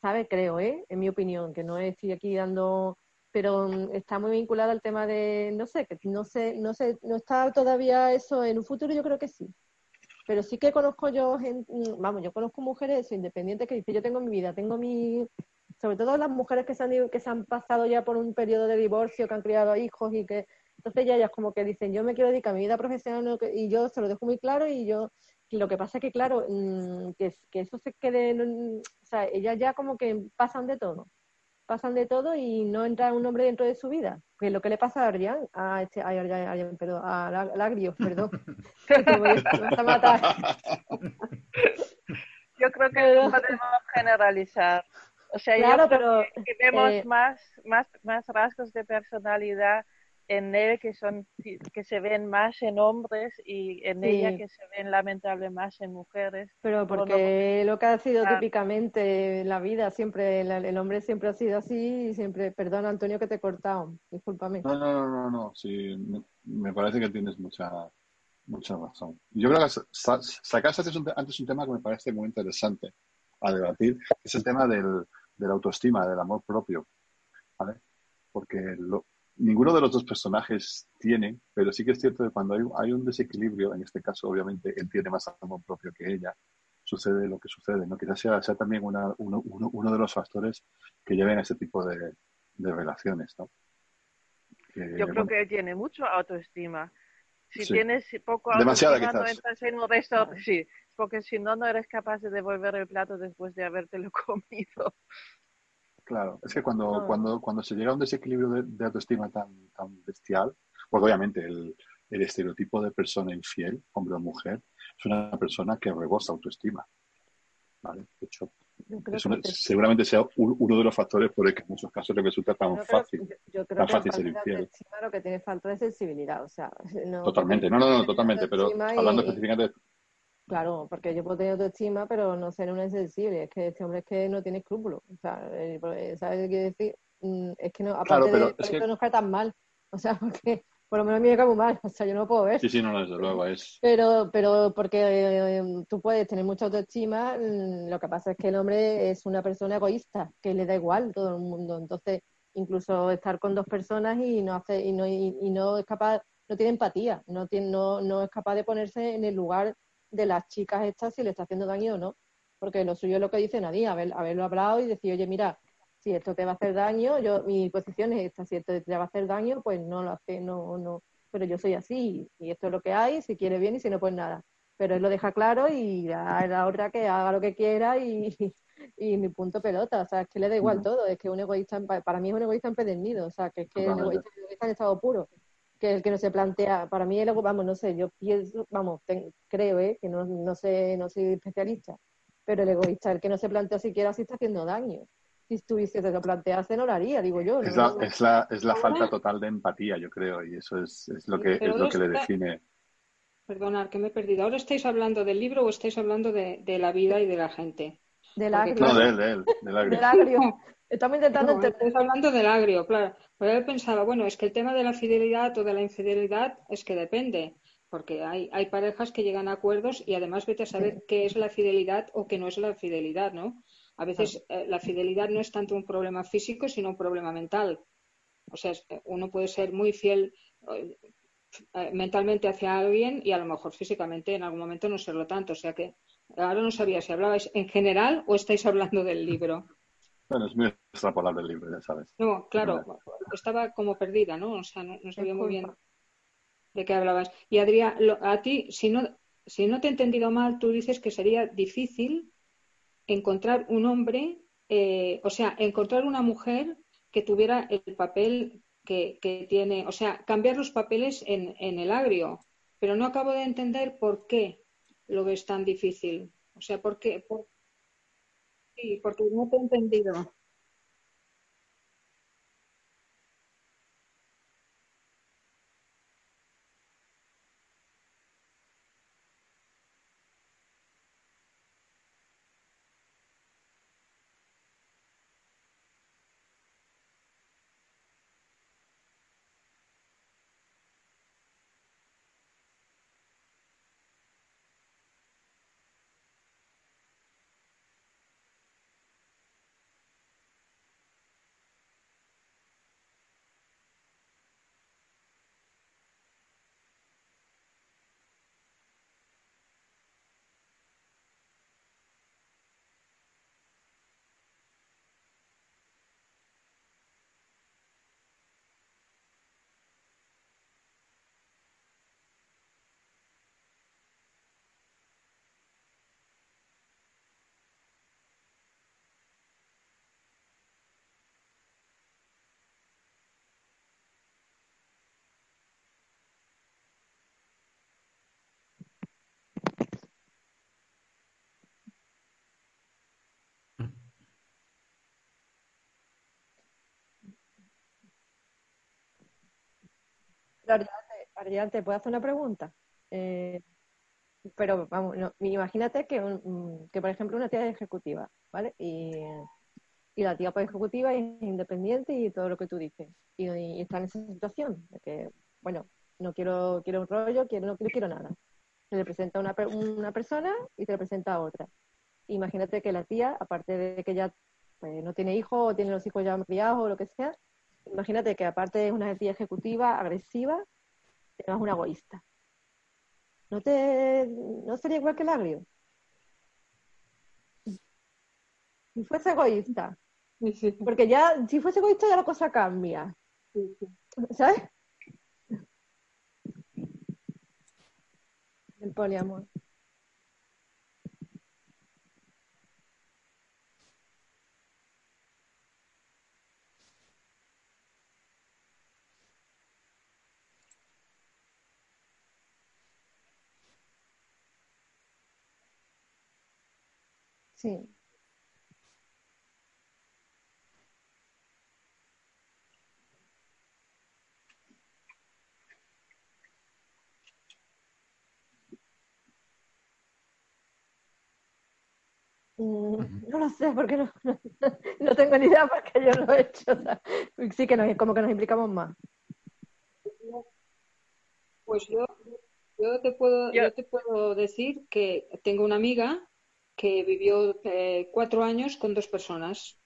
J: ¿sabes? Creo, ¿eh? En mi opinión, que no estoy aquí dando pero mm, está muy vinculada al tema de, no sé, que no sé, no sé, no está todavía eso en un futuro, yo creo que sí. Pero sí que conozco yo, mm, vamos, yo conozco mujeres independientes que dicen, yo tengo mi vida, tengo mi, sobre todo las mujeres que se han, que se han pasado ya por un periodo de divorcio, que han criado hijos y que, entonces ya ellas como que dicen, yo me quiero dedicar a mi vida profesional y yo se lo dejo muy claro y yo, lo que pasa es que, claro, mm, que, que eso se quede, o sea, ellas ya como que pasan de todo pasan de todo y no entra un hombre dentro de su vida. Que es lo que le pasa a Arjan, a este, a, Arjan, perdón, a Lagrio, perdón. [LAUGHS] [LAUGHS] a matar.
B: Yo creo que no podemos generalizar. O sea, yo creo que, vemos eh, más, más, más rasgos de personalidad en él que son que se ven más en hombres y en ella que se ven lamentable más en mujeres.
J: Pero porque lo que ha sido típicamente la vida, siempre el, hombre siempre ha sido así y siempre, perdón Antonio que te he cortado, discúlpame.
G: No, no, no, no, no. sí, me, parece que tienes mucha mucha razón. Yo creo que sacaste antes un, tema que me parece muy interesante a debatir, es el tema del, de la autoestima, del amor propio, ¿vale? Porque lo, ninguno de los dos personajes tiene, pero sí que es cierto que cuando hay, un desequilibrio, en este caso obviamente él tiene más amor propio que ella, sucede lo que sucede, ¿no? Quizás sea, sea también uno, de los factores que lleven a ese tipo de, relaciones, ¿no?
B: Yo creo que él tiene mucho autoestima. Si tienes poco autoestima, no entras en un resto, sí, porque si no, no eres capaz de devolver el plato después de habértelo [LAUGHS] comido.
G: Claro, es que cuando, cuando, cuando se llega a un desequilibrio de, autoestima tan, tan bestial, pues obviamente el, el, estereotipo de persona infiel, hombre o mujer, es una persona que rebosa autoestima. ¿Vale? De hecho, seguramente sea uno de los factores por el que en muchos casos le resulta tan fácil, tan fácil ser infiel.
J: Lo que tiene falta de sensibilidad, o sea, [LAUGHS]
G: totalmente, no, no, no, totalmente, pero hablando específicamente
J: Claro, porque yo puedo tener autoestima, pero no ser una insensible. Es que este hombre es que no tiene escrúpulos. O sea, eh, pues, ¿sabes qué quiero decir? Mm, es que no, aparte de es que... no cae tan mal. O sea, [LAUGHS] porque por lo menos a mí me cae muy mal. O sea, yo no lo puedo ver.
G: Sí, sí, no, desde luego es.
J: Pero, pero porque eh, tú puedes tener mucha autoestima, mm, lo que pasa es que el hombre es una persona egoísta, que le da igual todo el mundo. Entonces, incluso estar con dos personas y no hace, y no, y, no es capaz, no tiene empatía, no tiene, no, no es capaz de ponerse en el lugar de las chicas estas si le está haciendo daño o no. Porque lo suyo es lo que dice Nadie, haber, haberlo hablado y decir, oye, mira, si esto te va a hacer daño, yo mi posición es esta, si esto te va a hacer daño, pues no lo hace, no, no, pero yo soy así y esto es lo que hay, si quiere bien y si no, pues nada. Pero él lo deja claro y la, la otra que haga lo que quiera y, [LAUGHS] y mi punto pelota, o sea, es que le da igual todo, es que un egoísta, para mí es un egoísta empedernido, o sea, que es que es un egoísta, en estado puro que el que no se plantea, para mí el vamos, no sé, yo pienso, vamos, creo, ¿eh? que no, no sé, no soy especialista, pero el egoísta, el que no se plantea siquiera si está haciendo daño. Si estuviese se lo plantease, no lo haría, digo yo.
G: Es, la, es, la, es la falta total de empatía, yo creo, y eso es, es lo que, es lo que le define.
C: Perdonad, que me he perdido. ¿Ahora estáis hablando del libro o estáis hablando de, de la vida y de la gente?
J: Del agrio.
G: No, de él, de él, del agrio.
J: del agrio. Estamos intentando
C: entender. hablando del agrio, claro. Pero yo pensaba, bueno, es que el tema de la fidelidad o de la infidelidad es que depende, porque hay, hay parejas que llegan a acuerdos y además vete a saber qué es la fidelidad o qué no es la fidelidad, ¿no? A veces eh, la fidelidad no es tanto un problema físico, sino un problema mental. O sea, uno puede ser muy fiel eh, eh, mentalmente hacia alguien y a lo mejor físicamente en algún momento no serlo tanto. O sea que ahora no sabía si hablabais en general o estáis hablando del libro.
G: Bueno, es muy extrapolar del libro, ya sabes.
C: No, claro, estaba como perdida, ¿no? O sea, no, no sabía muy bien de qué hablabas. Y Adrián, a ti, si no, si no te he entendido mal, tú dices que sería difícil encontrar un hombre, eh, o sea, encontrar una mujer que tuviera el papel que, que tiene, o sea, cambiar los papeles en, en, el agrio. Pero no acabo de entender por qué lo ves tan difícil. O sea, ¿por qué? Por... Sí, porque no te he entendido.
J: Ariel, ¿te puedo hacer una pregunta? Eh, pero vamos, imagínate que, un, que, por ejemplo, una tía es ejecutiva, ¿vale? Y, y la tía pues, ejecutiva es independiente y todo lo que tú dices. Y, está en esa situación de que, bueno, no quiero, quiero un rollo, quiero, no quiero, nada. Se le presenta una, una persona y te le presenta a otra. Imagínate que la tía, aparte de que ya pues, no tiene hijos o tiene los hijos ya criados o lo que sea, imagínate que aparte de una tía ejecutiva, agresiva, tengas una egoísta. ¿No te no sería igual que el agrio? Si fuese egoísta. Porque ya, si fuese egoísta ya la cosa cambia. ¿Sabes? El poliamor. Sí. Mm, no lo sé, porque [LAUGHS] no, no, tengo ni idea porque yo lo he hecho. sí que nos, como que nos implicamos más.
C: Pues yo, yo, te puedo, yo te puedo decir que tengo una amiga que vivió eh, cuatro años con dos personas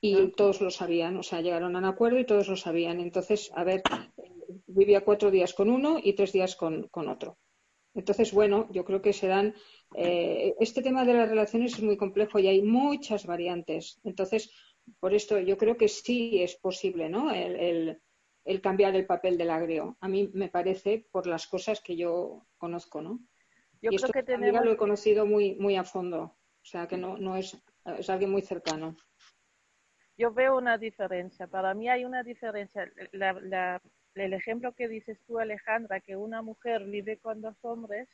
C: y ah. todos lo sabían, o sea, llegaron a un acuerdo y todos lo sabían. Entonces, a ver, vivía cuatro días con uno y tres días con, otro. Entonces, bueno, yo creo que se dan. Eh, este tema de las relaciones es muy complejo y hay muchas variantes. Entonces, por esto yo creo que sí es posible, ¿no? El, el cambiar el papel del agrio. A mí me parece por las cosas que yo conozco, ¿no? Yo y creo que tenemos... lo he conocido muy, muy a fondo, o sea que no, no es, es alguien muy cercano.
B: Yo veo una diferencia, para mí hay una diferencia. La, la, el ejemplo que dices tú, Alejandra, que una mujer vive con dos hombres,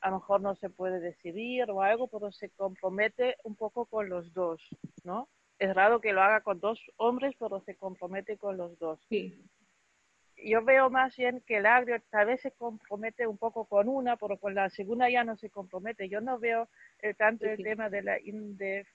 B: a lo mejor no se puede decidir o algo, pero se compromete un poco con los dos, ¿no? Es raro que lo haga con dos hombres, pero se compromete con los dos. Sí yo veo más bien que el agrio tal vez se compromete un poco con una, pero con la segunda ya no se compromete. Yo no veo eh, tanto el tema de la inde,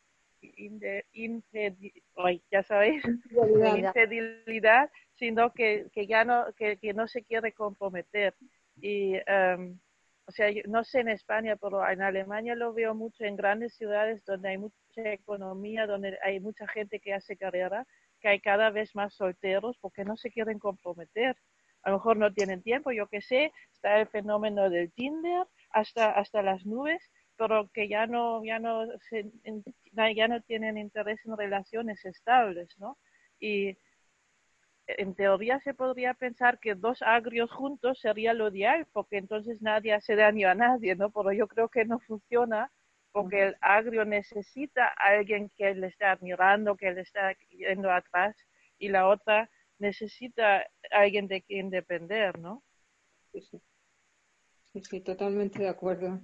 B: ya sabéis, infidelidad, sino que, que ya no, que, que, no se quiere comprometer. Y, um, o sea, no sé en España, pero en Alemania lo veo mucho en grandes ciudades donde hay mucha economía, donde hay mucha gente que hace carrera que hay cada vez más solteros porque no se quieren comprometer. A lo mejor no tienen tiempo, yo qué sé, está el fenómeno del Tinder hasta, hasta las nubes pero que ya no, ya no, se, ya no tienen interés en relaciones estables, ¿no? Y en teoría se podría pensar que dos agrios juntos sería lo ideal, porque entonces nadie hace daño a nadie, ¿no? Pero yo creo que no funciona porque el agrio necesita a alguien que le está admirando, que le está yendo atrás, y la otra necesita a alguien de quien depender, ¿no?
C: Sí, sí. Sí, totalmente de acuerdo.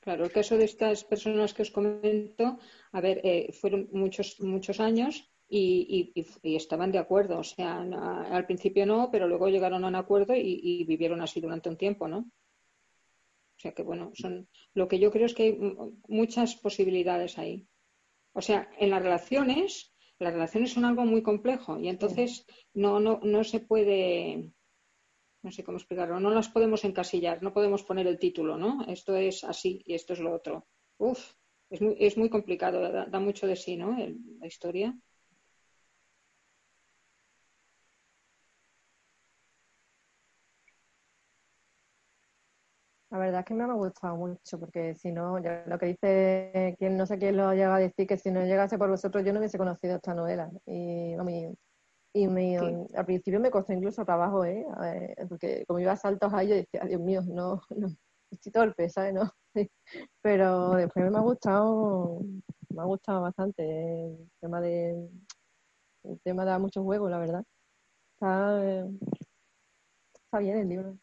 C: Claro, el caso de estas personas que os comento, a ver, eh, fueron muchos, muchos años y, estaban de acuerdo. O sea, al principio no, pero luego llegaron a un acuerdo y, vivieron así durante un tiempo, ¿no? O sea que, bueno, son lo que yo creo es que hay muchas posibilidades ahí. O sea, en las relaciones, las relaciones son algo muy complejo y entonces no, no, no se puede, no sé cómo explicarlo, no las podemos encasillar, no podemos poner el título, ¿no? Esto es así y esto es lo otro. Uf, es muy, es muy complicado, da, mucho de sí, ¿no? la historia.
J: Verdad es que me ha gustado mucho, porque si no, ya lo que dice quien no sé quién lo llega a decir, que si no llegase por vosotros yo no hubiese conocido esta novela. Y, y me, al principio me costó incluso trabajo, ¿eh? porque como iba a saltos ahí, yo decía, Dios mío, no, no, estoy torpe, ¿sabes? No, Pero después me ha gustado, me ha gustado bastante el tema de, el tema da mucho juego, la verdad. Está, eh, está bien el libro.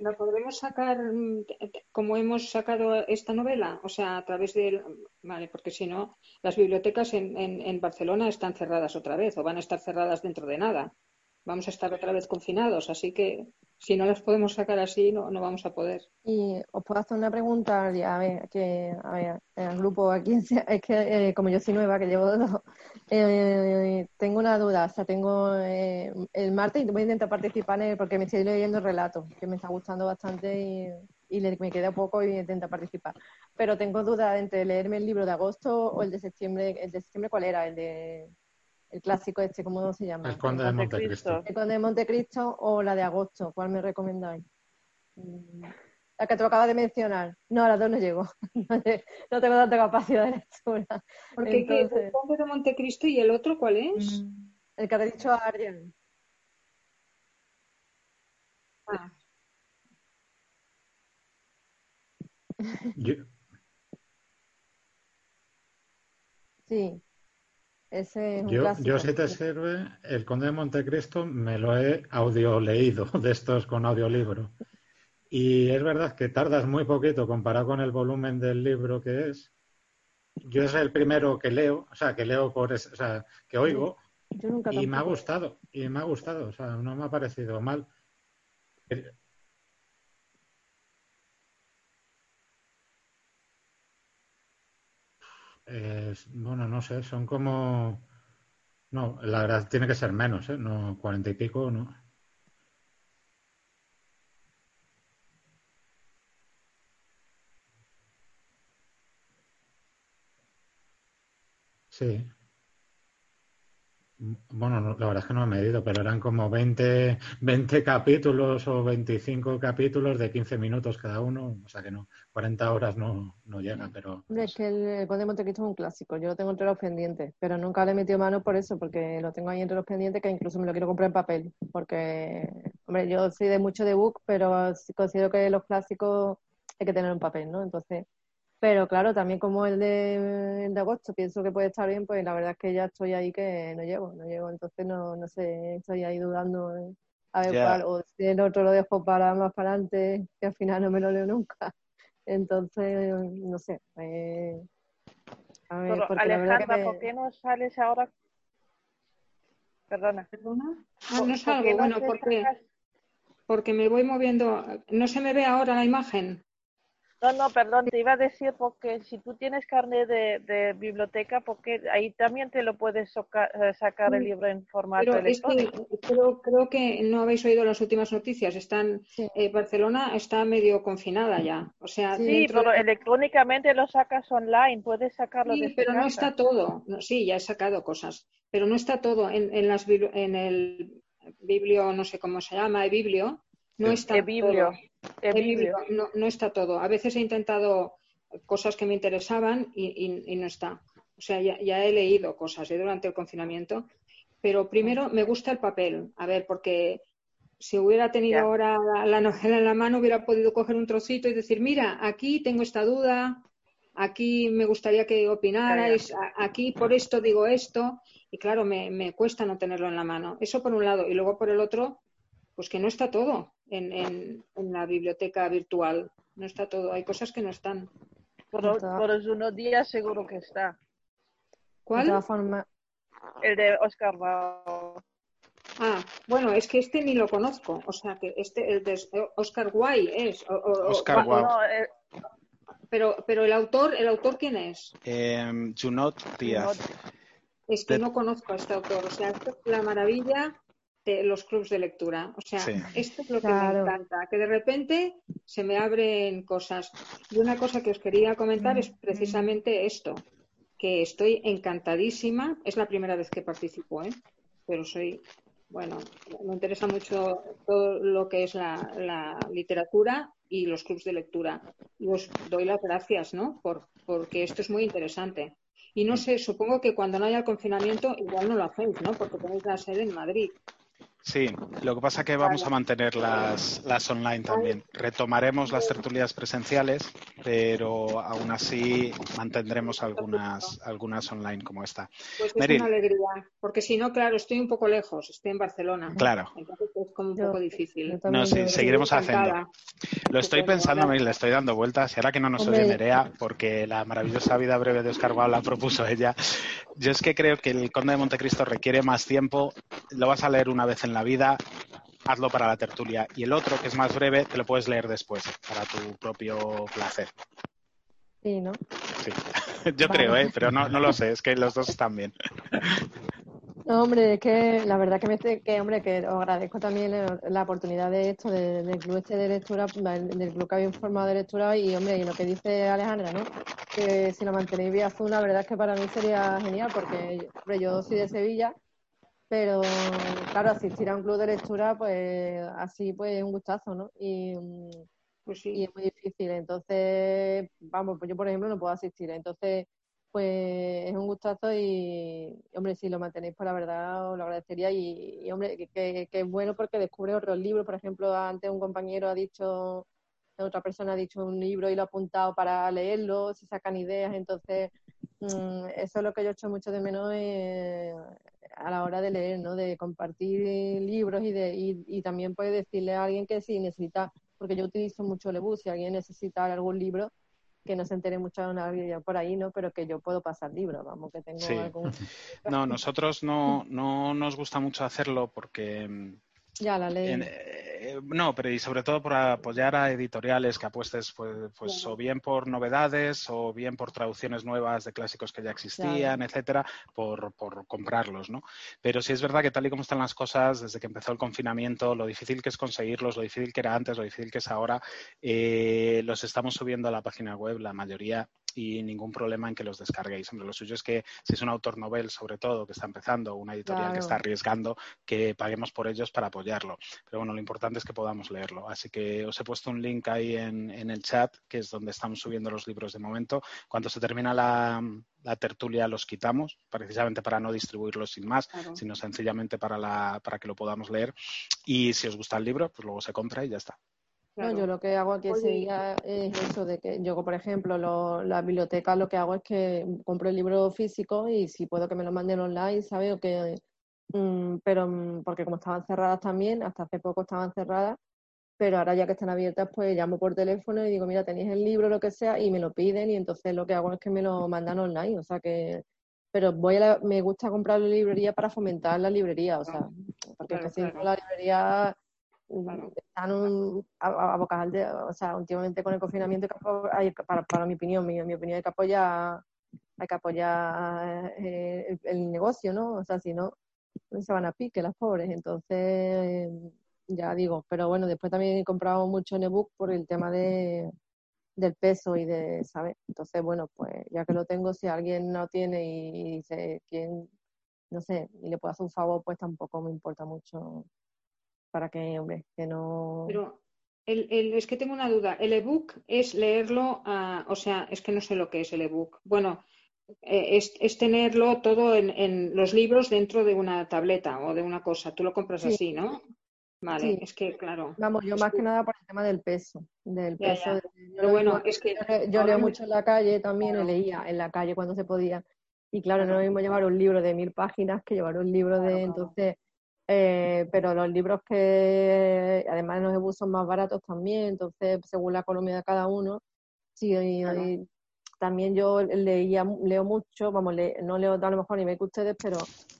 C: ¿La podremos sacar mm, como hemos sacado esta novela? O sea, a través de... Vale, porque si no, las bibliotecas en, en, Barcelona están cerradas otra vez o van a estar cerradas dentro de nada. Vamos a estar otra vez confinados, así que si no las podemos sacar así, no, no vamos a poder.
J: Y os puedo hacer una pregunta, a ver, que, a ver, el grupo aquí, [LAUGHS] es que eh, como yo soy nueva, que llevo dos, eh, tengo una duda, o sea, tengo eh, el martes voy a intentar participar en, porque me estoy leyendo el relato, que me está gustando bastante y, y me queda poco y intento participar. Pero tengo duda entre leerme el libro de agosto o el de septiembre, el de septiembre, ¿cuál era? El de el clásico este, ¿cómo se llama?
I: El Conde de Montecristo.
J: El Conde de Montecristo o la de agosto, ¿cuál me recomendáis? Mm, la que te lo acabas de mencionar. No, a las dos no llego. [LAUGHS] no tengo tanta capacidad de lectura.
C: Porque el Conde de Montecristo y el otro, ¿cuál es?
J: Mm, el que ha dicho Ariel.
I: Ah.
J: Sí
I: yo, yo, si te sirve, el Conde de Montecristo me lo he audio leído [LAUGHS] de estos con audiolibro. Y es verdad que tardas muy poquito comparado con el volumen del libro que es. Yo es el primero que leo, o sea, que leo por, o sea, que oigo. y me ha gustado, y me ha gustado, o sea, no me ha parecido mal. Bueno, no sé, son como... No, la verdad tiene que ser menos, ¿eh? No, cuarenta y pico, ¿no? Sí. Bueno, la verdad es que no he medido, pero eran como 20, 20 capítulos o 25 capítulos de 15 minutos cada uno. O sea que no, 40 horas no, no llega, pero...
J: Es que el Conde de Montecristo es un clásico. Yo lo tengo entre los pendientes, pero nunca le he metido mano por eso, porque lo tengo ahí entre los pendientes que incluso me lo quiero comprar en papel. Porque, hombre, yo soy de mucho de book, pero considero que los clásicos hay que tener en papel, ¿no? Entonces pero claro, también como el de, agosto pienso que puede estar bien, pues la verdad es que ya estoy ahí que no llego, no llego. Entonces no, no sé, estoy ahí dudando a ver cuál, o si el otro lo dejo para más para adelante, que al final no me lo leo nunca. [LAUGHS] Entonces, no sé. Eh,
B: a ver, Alejandra, ¿por qué no sales ahora? Perdona.
C: ¿Perdona? Ah, no salgo, bueno, porque... porque me voy moviendo. ¿No se me ve ahora la imagen?
B: No, no, perdón, te iba a decir porque si tú tienes carne de, de biblioteca, porque ahí también te lo puedes soca- eh, sacar el libro en formato
C: Pero es que
B: electrónico.
C: creo, creo que no habéis oído las últimas noticias. Están,
J: Sí.
C: eh, Barcelona está medio confinada ya. O sea,
J: Sí,
B: pero
C: de-
B: electrónicamente lo sacas online, puedes sacarlo
C: Sí,
B: desde
C: pero no está todo. No, sí, ya he sacado cosas, pero no está todo en, en las bibli- en el biblio, no sé cómo se llama, el biblio, no está todo. no, no está todo. A veces he intentado cosas que me interesaban y, y- y no está. O sea, ya, ya he leído cosas ¿eh? durante el confinamiento, pero primero me gusta el papel. A ver, porque si hubiera tenido
B: Ya.
C: ahora la, la novela en la mano, hubiera podido coger un trocito y decir, mira, aquí tengo esta duda, aquí me gustaría que opinarais, aquí por esto digo esto, y claro, me, me cuesta no tenerlo en la mano. Eso por un lado, y luego por el otro, pues que no está todo en, en- en la biblioteca virtual, no está todo, hay cosas que no están.
B: Por,
J: De
B: por unos días seguro que está.
J: De
C: ¿Cuál?
J: todas formas,
B: El de Oscar Wilde.
C: Ah, bueno, es que este ni lo conozco, o sea que este, el de Oscar Wilde es, o- o- o-
K: Oscar Wilde.
B: No, eh,
C: pero, pero el autor, ¿el autor quién es?
K: Em, Junot Díaz.
C: Es que
K: De-
C: no conozco a este autor. O sea, esto es la maravilla de los clubs de lectura. O sea,
K: Sí.
C: esto es lo
J: Claro.
C: que me encanta, que de repente se me abren cosas. Y una cosa que os quería comentar es precisamente esto, que estoy encantadísima. Es la primera vez que participo, ¿eh? Pero soy, bueno, me interesa mucho todo lo que es la, la literatura y los clubs de lectura. Y os doy las gracias, ¿no? Por, porque esto es muy interesante. Y no sé, supongo que cuando no haya el confinamiento igual no lo hacéis, ¿no? Porque tenéis la sede en Madrid.
K: Sí, lo que pasa es que vamos a mantener las, las online también. Retomaremos las tertulias presenciales, pero aún así mantendremos algunas, algunas online como esta.
C: Pues es
K: Meryl.
C: una alegría, porque si no, claro, estoy un poco lejos, estoy en Barcelona.
K: Claro.
C: Entonces es como un
J: Yo-
C: poco difícil.
K: No, sí, seguiremos haciendo. Lo estoy pensando, y le estoy dando vueltas. Y ahora que no nos oye Nerea, porque la maravillosa vida breve de Oscar Wilde la propuso ella, yo es que creo que el Conde de Montecristo requiere más tiempo. Lo vas a leer una vez en la vida, hazlo para la tertulia. Y el otro, que es más breve, te lo puedes leer después, para tu propio placer.
J: sí, ¿no?
K: Sí. [LAUGHS] Yo
J: Vale.
K: creo, ¿eh? pero no, no lo sé, es que los dos están bien.
J: No, hombre, es que la verdad que me que hombre, que os agradezco también la, la oportunidad de esto, de- del club este de lectura, del club que habéis formado de lectura y hombre, y lo que dice Alejandra, ¿no? Que si lo mantenéis vía Zoom, la verdad es que para mí sería genial, porque hombre, yo soy de Sevilla, pero claro, asistir a un club de lectura, pues así pues es un gustazo, ¿no? Y,
C: Pues
J: y
C: sí,
J: es muy difícil. Entonces, vamos, pues yo por ejemplo no puedo asistir. Entonces, pues es un gustazo y, hombre, si lo mantenéis, pues la verdad os lo agradecería. Y, y, hombre, que, que- que es bueno porque descubre otros libros. Por ejemplo, antes un compañero ha dicho, otra persona ha dicho un libro y lo ha apuntado para leerlo, se sacan ideas. Entonces, eso es lo que yo echo mucho de menos eh, a la hora de leer, ¿no? De compartir libros y, de, y, y también puede decirle a alguien que si necesita porque yo utilizo mucho ebook, si alguien necesita algún libro, que no se entere mucho de una librería por ahí, ¿no? Pero que yo puedo pasar libros, vamos, que tengo
K: Sí.
J: algún... [LAUGHS]
K: No, nosotros no, no nos gusta mucho hacerlo porque mm,
J: Ya la ley.
K: En- eh, no, pero y sobre todo por apoyar a editoriales que apuestes pues, pues o bien por novedades o bien por traducciones nuevas de clásicos que ya existían, etcétera, por, por comprarlos, ¿no? Pero sí es verdad que tal y como están las cosas, desde que empezó el confinamiento, lo difícil que es conseguirlos, lo difícil que era antes, lo difícil que es ahora, eh, los estamos subiendo a la página web, la mayoría, y ningún problema en que los descarguéis. Hombre, lo suyo es que si es un autor novel, sobre todo, que está empezando, una editorial que está arriesgando, que paguemos por ellos para apoyarlo. Pero bueno, lo importante es que podamos leerlo. Así que os he puesto un link ahí en, en el chat, que es donde estamos subiendo los libros de momento. Cuando se termina la, la tertulia los quitamos, precisamente para no distribuirlos sin más,
C: Claro.
K: sino sencillamente para, la, para que lo podamos leer. Y si os gusta el libro, pues luego se compra y ya está.
J: No, yo lo que hago aquí
C: Oye.
J: sería es eso de que yo, por ejemplo, lo, la biblioteca lo que hago es que compro el libro físico y si puedo que me lo manden online, ¿sabes? O que, mm, pero mm, porque como estaban cerradas también, hasta hace poco estaban cerradas, pero ahora ya que están abiertas, pues llamo por teléfono y digo, mira, tenéis el libro, lo que sea, y me lo piden y entonces lo que hago es que me lo mandan online, o sea que, pero voy a la- me gusta comprar la librería para fomentar la librería, o sea, porque
C: Claro, claro.
J: la librería están un, abocados o sea, últimamente con el confinamiento, hay, para, para mi opinión, mi, mi opinión hay que apoyar, hay que apoyar eh, el, negocio, ¿no? O sea, si no, se van a pique las pobres. Entonces, ya digo, pero bueno, después también he comprado mucho en ebook por el tema de del peso y de, ¿sabes? Entonces, bueno, pues ya que lo tengo, si alguien no tiene y, dice quién, no sé, y le puedo hacer un favor, pues tampoco me importa mucho para que, hombre, que no...
C: Pero el, el, es que tengo una duda. ¿El ebook es leerlo, o sea, es que no sé lo que es el ebook. Bueno, eh, es, es, tenerlo todo en, en, los libros dentro de una tableta o de una cosa. Tú lo compras así, ¿no? Vale, es que claro.
J: Vamos, yo más que nada por el tema del peso. Del peso
C: Pero bueno, es que.
J: Yo leo mucho en la calle también, leía en la calle cuando se podía. Y claro, no es lo mismo llevar un libro de mil páginas que llevar un libro de. Entonces, eh, pero los libros que. Además, los e son más baratos también, entonces, según la economía de cada uno. Sí, y, también yo leía, leo mucho, vamos, no leo a lo mejor ni me que ustedes, pero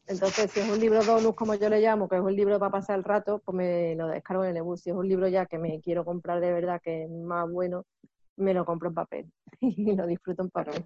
J: entonces si es un libro donus, como yo le llamo, que es un libro para pasar el rato, pues me lo descargo en el ebook. Si es un libro ya que me quiero comprar de verdad, que es más bueno, me lo compro en papel [LAUGHS] y lo disfruto en papel.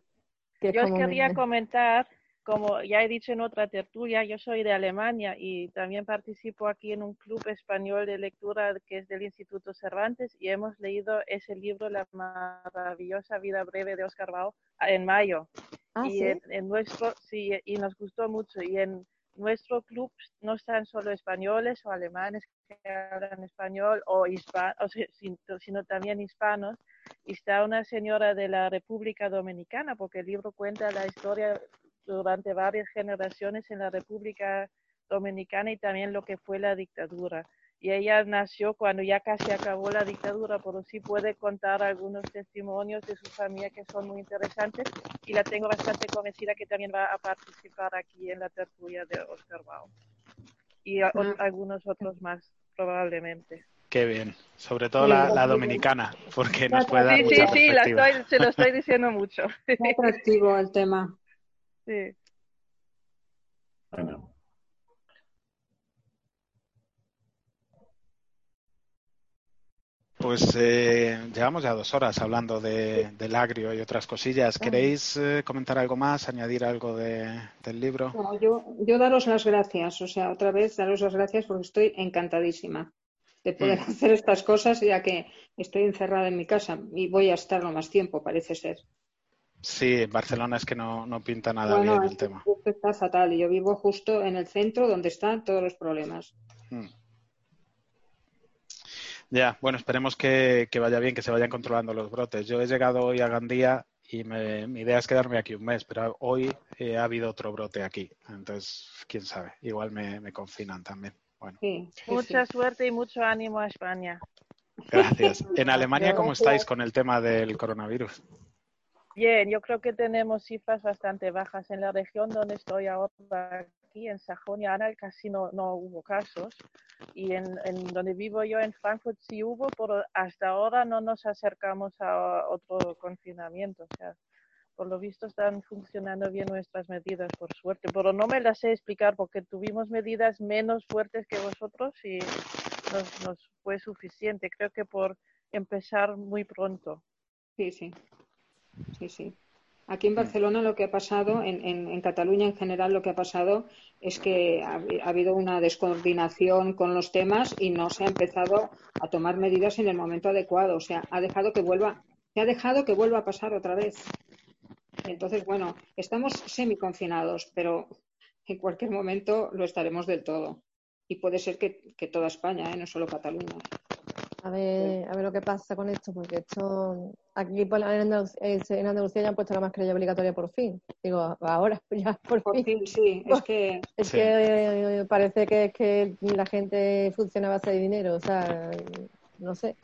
B: yo quería comentar como ya he dicho en otra tertulia, yo soy de Alemania y también participo aquí en un club español de lectura que es del Instituto Cervantes y hemos leído ese libro, La maravillosa vida breve de Oscar Bau, en mayo.
J: Ah,
B: y en, nuestro, sí, y nos gustó mucho. Y en nuestro club no están solo españoles o alemanes que hablan español o hispanos, sino también hispanos. Y está una señora de la República Dominicana, porque el libro cuenta la historia durante varias generaciones en la República Dominicana y también lo que fue la dictadura. Y ella nació cuando ya casi acabó la dictadura, pero sí puede contar algunos testimonios de su familia que son muy interesantes y la tengo bastante convencida que también va a participar aquí en la tertulia de Oscar Bau. Y ah. algunos otros más, probablemente.
K: Qué bien, sobre todo la, dominicana, porque nos puede dar
B: Sí,
K: sí,
B: sí, se lo estoy [LAUGHS] diciendo mucho.
C: Muy atractivo el tema.
B: Sí.
D: Bueno.
K: Pues eh, llevamos ya dos horas hablando de, del agrio y otras cosillas. ¿Queréis eh, comentar algo más, añadir algo de, del libro?
C: yo, yo daros las gracias, o sea, otra vez daros las gracias porque estoy encantadísima de poder mm. hacer estas cosas ya que estoy encerrada en mi casa y voy a estarlo más tiempo, parece ser.
K: Sí, Barcelona es que no, no pinta nada bien el tema.
C: Está fatal y yo vivo justo en el centro donde están todos los problemas. Hmm.
K: Ya, bueno, esperemos que, vaya bien, que se vayan controlando los brotes. Yo he llegado hoy a Gandía y mi idea es quedarme aquí un mes, pero hoy eh, ha habido otro brote aquí. Entonces, quién sabe, igual me, confinan también. Bueno.
B: Mucha suerte y mucho ánimo a España.
K: Gracias. En [LAUGHS] Alemania, ¿cómo estáis con el tema del coronavirus?
B: Bien, yo creo que tenemos cifras bastante bajas. En la región donde estoy ahora, aquí en Sajonia, casi no, no hubo casos. Y en, en, donde vivo yo, en Frankfurt, sí hubo, pero hasta ahora no nos acercamos a otro confinamiento. O sea, por lo visto están funcionando bien nuestras medidas, por suerte. Pero no me las sé explicar porque tuvimos medidas menos fuertes que vosotros y nos, nos fue suficiente. Creo que por empezar muy pronto.
C: Sí, sí. Sí, sí. Aquí en Barcelona lo que ha pasado, en, en, Cataluña en general lo que ha pasado es que ha, habido una descoordinación con los temas y no se ha empezado a tomar medidas en el momento adecuado. O sea, ha dejado que vuelva, se ha dejado que vuelva a pasar otra vez. Entonces, bueno, estamos semi-confinados, pero en cualquier momento lo estaremos del todo. Y puede ser que, que toda España, ¿eh? no solo Cataluña.
J: A ver, a ver lo que pasa con esto, porque esto aquí en, Andalucía, en Andalucía ya han puesto la mascarilla obligatoria por fin. Digo, ahora [LAUGHS] ya por,
C: fin. Sí, es que
J: es que eh, parece que es que la gente funciona a base de dinero, o sea, no sé.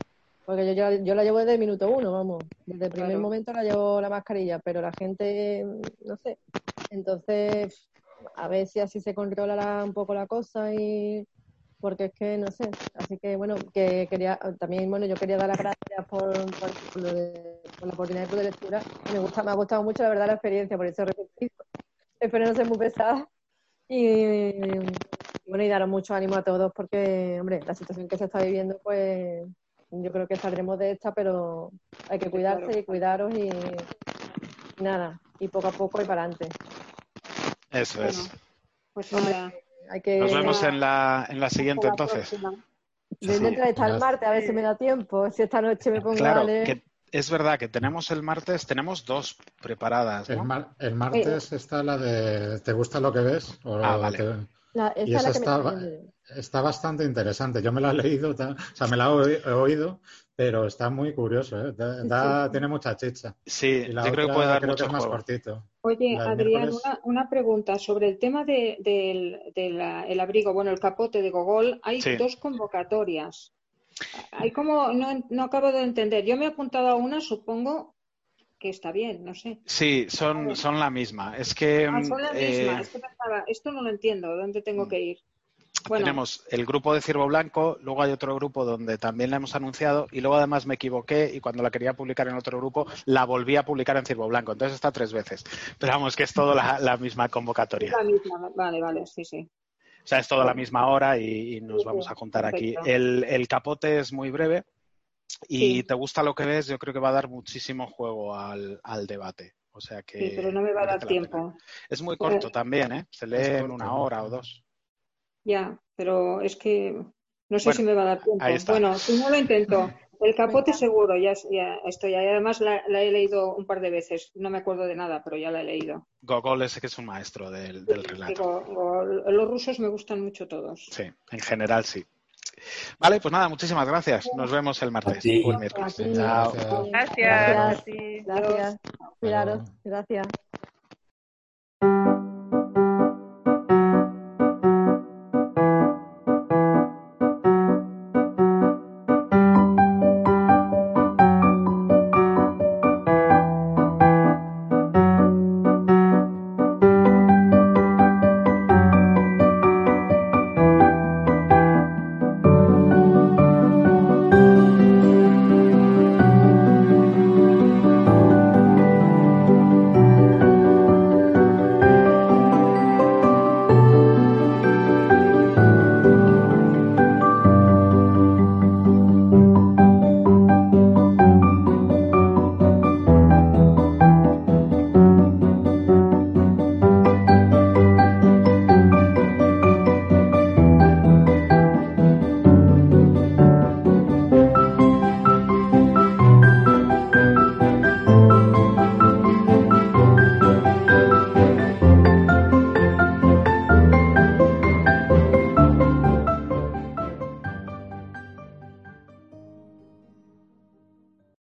J: Porque yo, yo, la llevo desde el minuto uno, vamos. Desde el primer momento la llevo la mascarilla, pero la gente, no sé. Entonces, a ver si así se controla un poco la cosa y porque es que no sé, así que bueno, que quería también, bueno, yo quería dar las gracias por, por, la oportunidad de lectura, me gusta, me ha gustado mucho la verdad la experiencia, por eso repito, espero no ser muy pesada y, bueno, y daros mucho ánimo a todos porque, hombre, la situación que se está viviendo, pues yo creo que saldremos de esta, pero hay que cuidarse y cuidaros y nada, y poco a poco y para adelante.
K: Eso es.
C: Pues nada.
J: Hay que...
K: Nos vemos en la, en la siguiente
C: la
K: entonces.
C: próxima.
J: Yo intentaré estar el martes, a ver si me da tiempo, si esta noche me pongo
K: Claro,
J: a leer.
K: que es verdad que tenemos el martes, tenemos dos preparadas,
I: El,
K: ¿no?
I: mar- el martes está la de ¿Te gusta lo que ves? O
K: Ah, vale.
I: te-
J: La- esa
I: y
J: es
I: esa
J: la que me
I: está,
J: está
I: bastante interesante. Yo me la he leído, o sea, me la he oí- he oído, pero está muy curioso, ¿eh? Da- da- tiene mucha chicha.
K: Sí,
I: Y la
K: yo creo que
I: otra
K: puede dar
I: creo
K: mucho
I: que es más
K: juego.
I: cortito.
C: Oye, Adrián, una, una pregunta sobre el tema de- del de el abrigo, bueno, el capote de Gogol. Hay
K: Sí.
C: dos convocatorias. Hay como, no, no acabo de entender. Yo me he apuntado a una, supongo que está bien, no sé.
K: Sí, son, son la misma. Es que
C: Ah, son la
K: eh,
C: misma. Es que pensaba, esto no lo entiendo. ¿Dónde tengo que ir? Bueno,
K: tenemos el grupo de Ciervo Blanco, luego hay otro grupo donde también la hemos anunciado y luego además me equivoqué y cuando la quería publicar en otro grupo la volví a publicar en Ciervo Blanco. Entonces está tres veces. Pero vamos, que es todo la, la misma
C: es
K: convocatoria.
C: la misma. Vale, vale, sí, sí.
K: O sea, es toda la misma hora y, y nos
C: Sí,
K: vamos a juntar aquí. El, el capote es muy breve y
C: Sí.
K: te gusta lo que ves, yo creo que va a dar muchísimo juego al, al debate. O sea que
C: Sí, pero no me va a dar tiempo.
K: Es muy
C: Porque-
K: corto también, ¿eh? Se lee en una hora o dos.
C: Ya, pero es que no sé
K: Bueno,
C: si me va a dar tiempo.
K: ahí está.
C: Bueno, si no lo intento. El capote seguro, ya, ya estoy. ahí. Además la, la he leído un par de veces. No me acuerdo de nada, pero ya la he leído.
K: Gogol es que es un maestro del, del relato.
C: Los rusos me gustan mucho todos.
K: Sí, en general sí. Vale, pues nada, muchísimas gracias. Nos vemos el martes
D: Sí.
K: o el miércoles.
J: Sí,
K: Chao.
I: Gracias.
B: Gracias.
J: Gracias.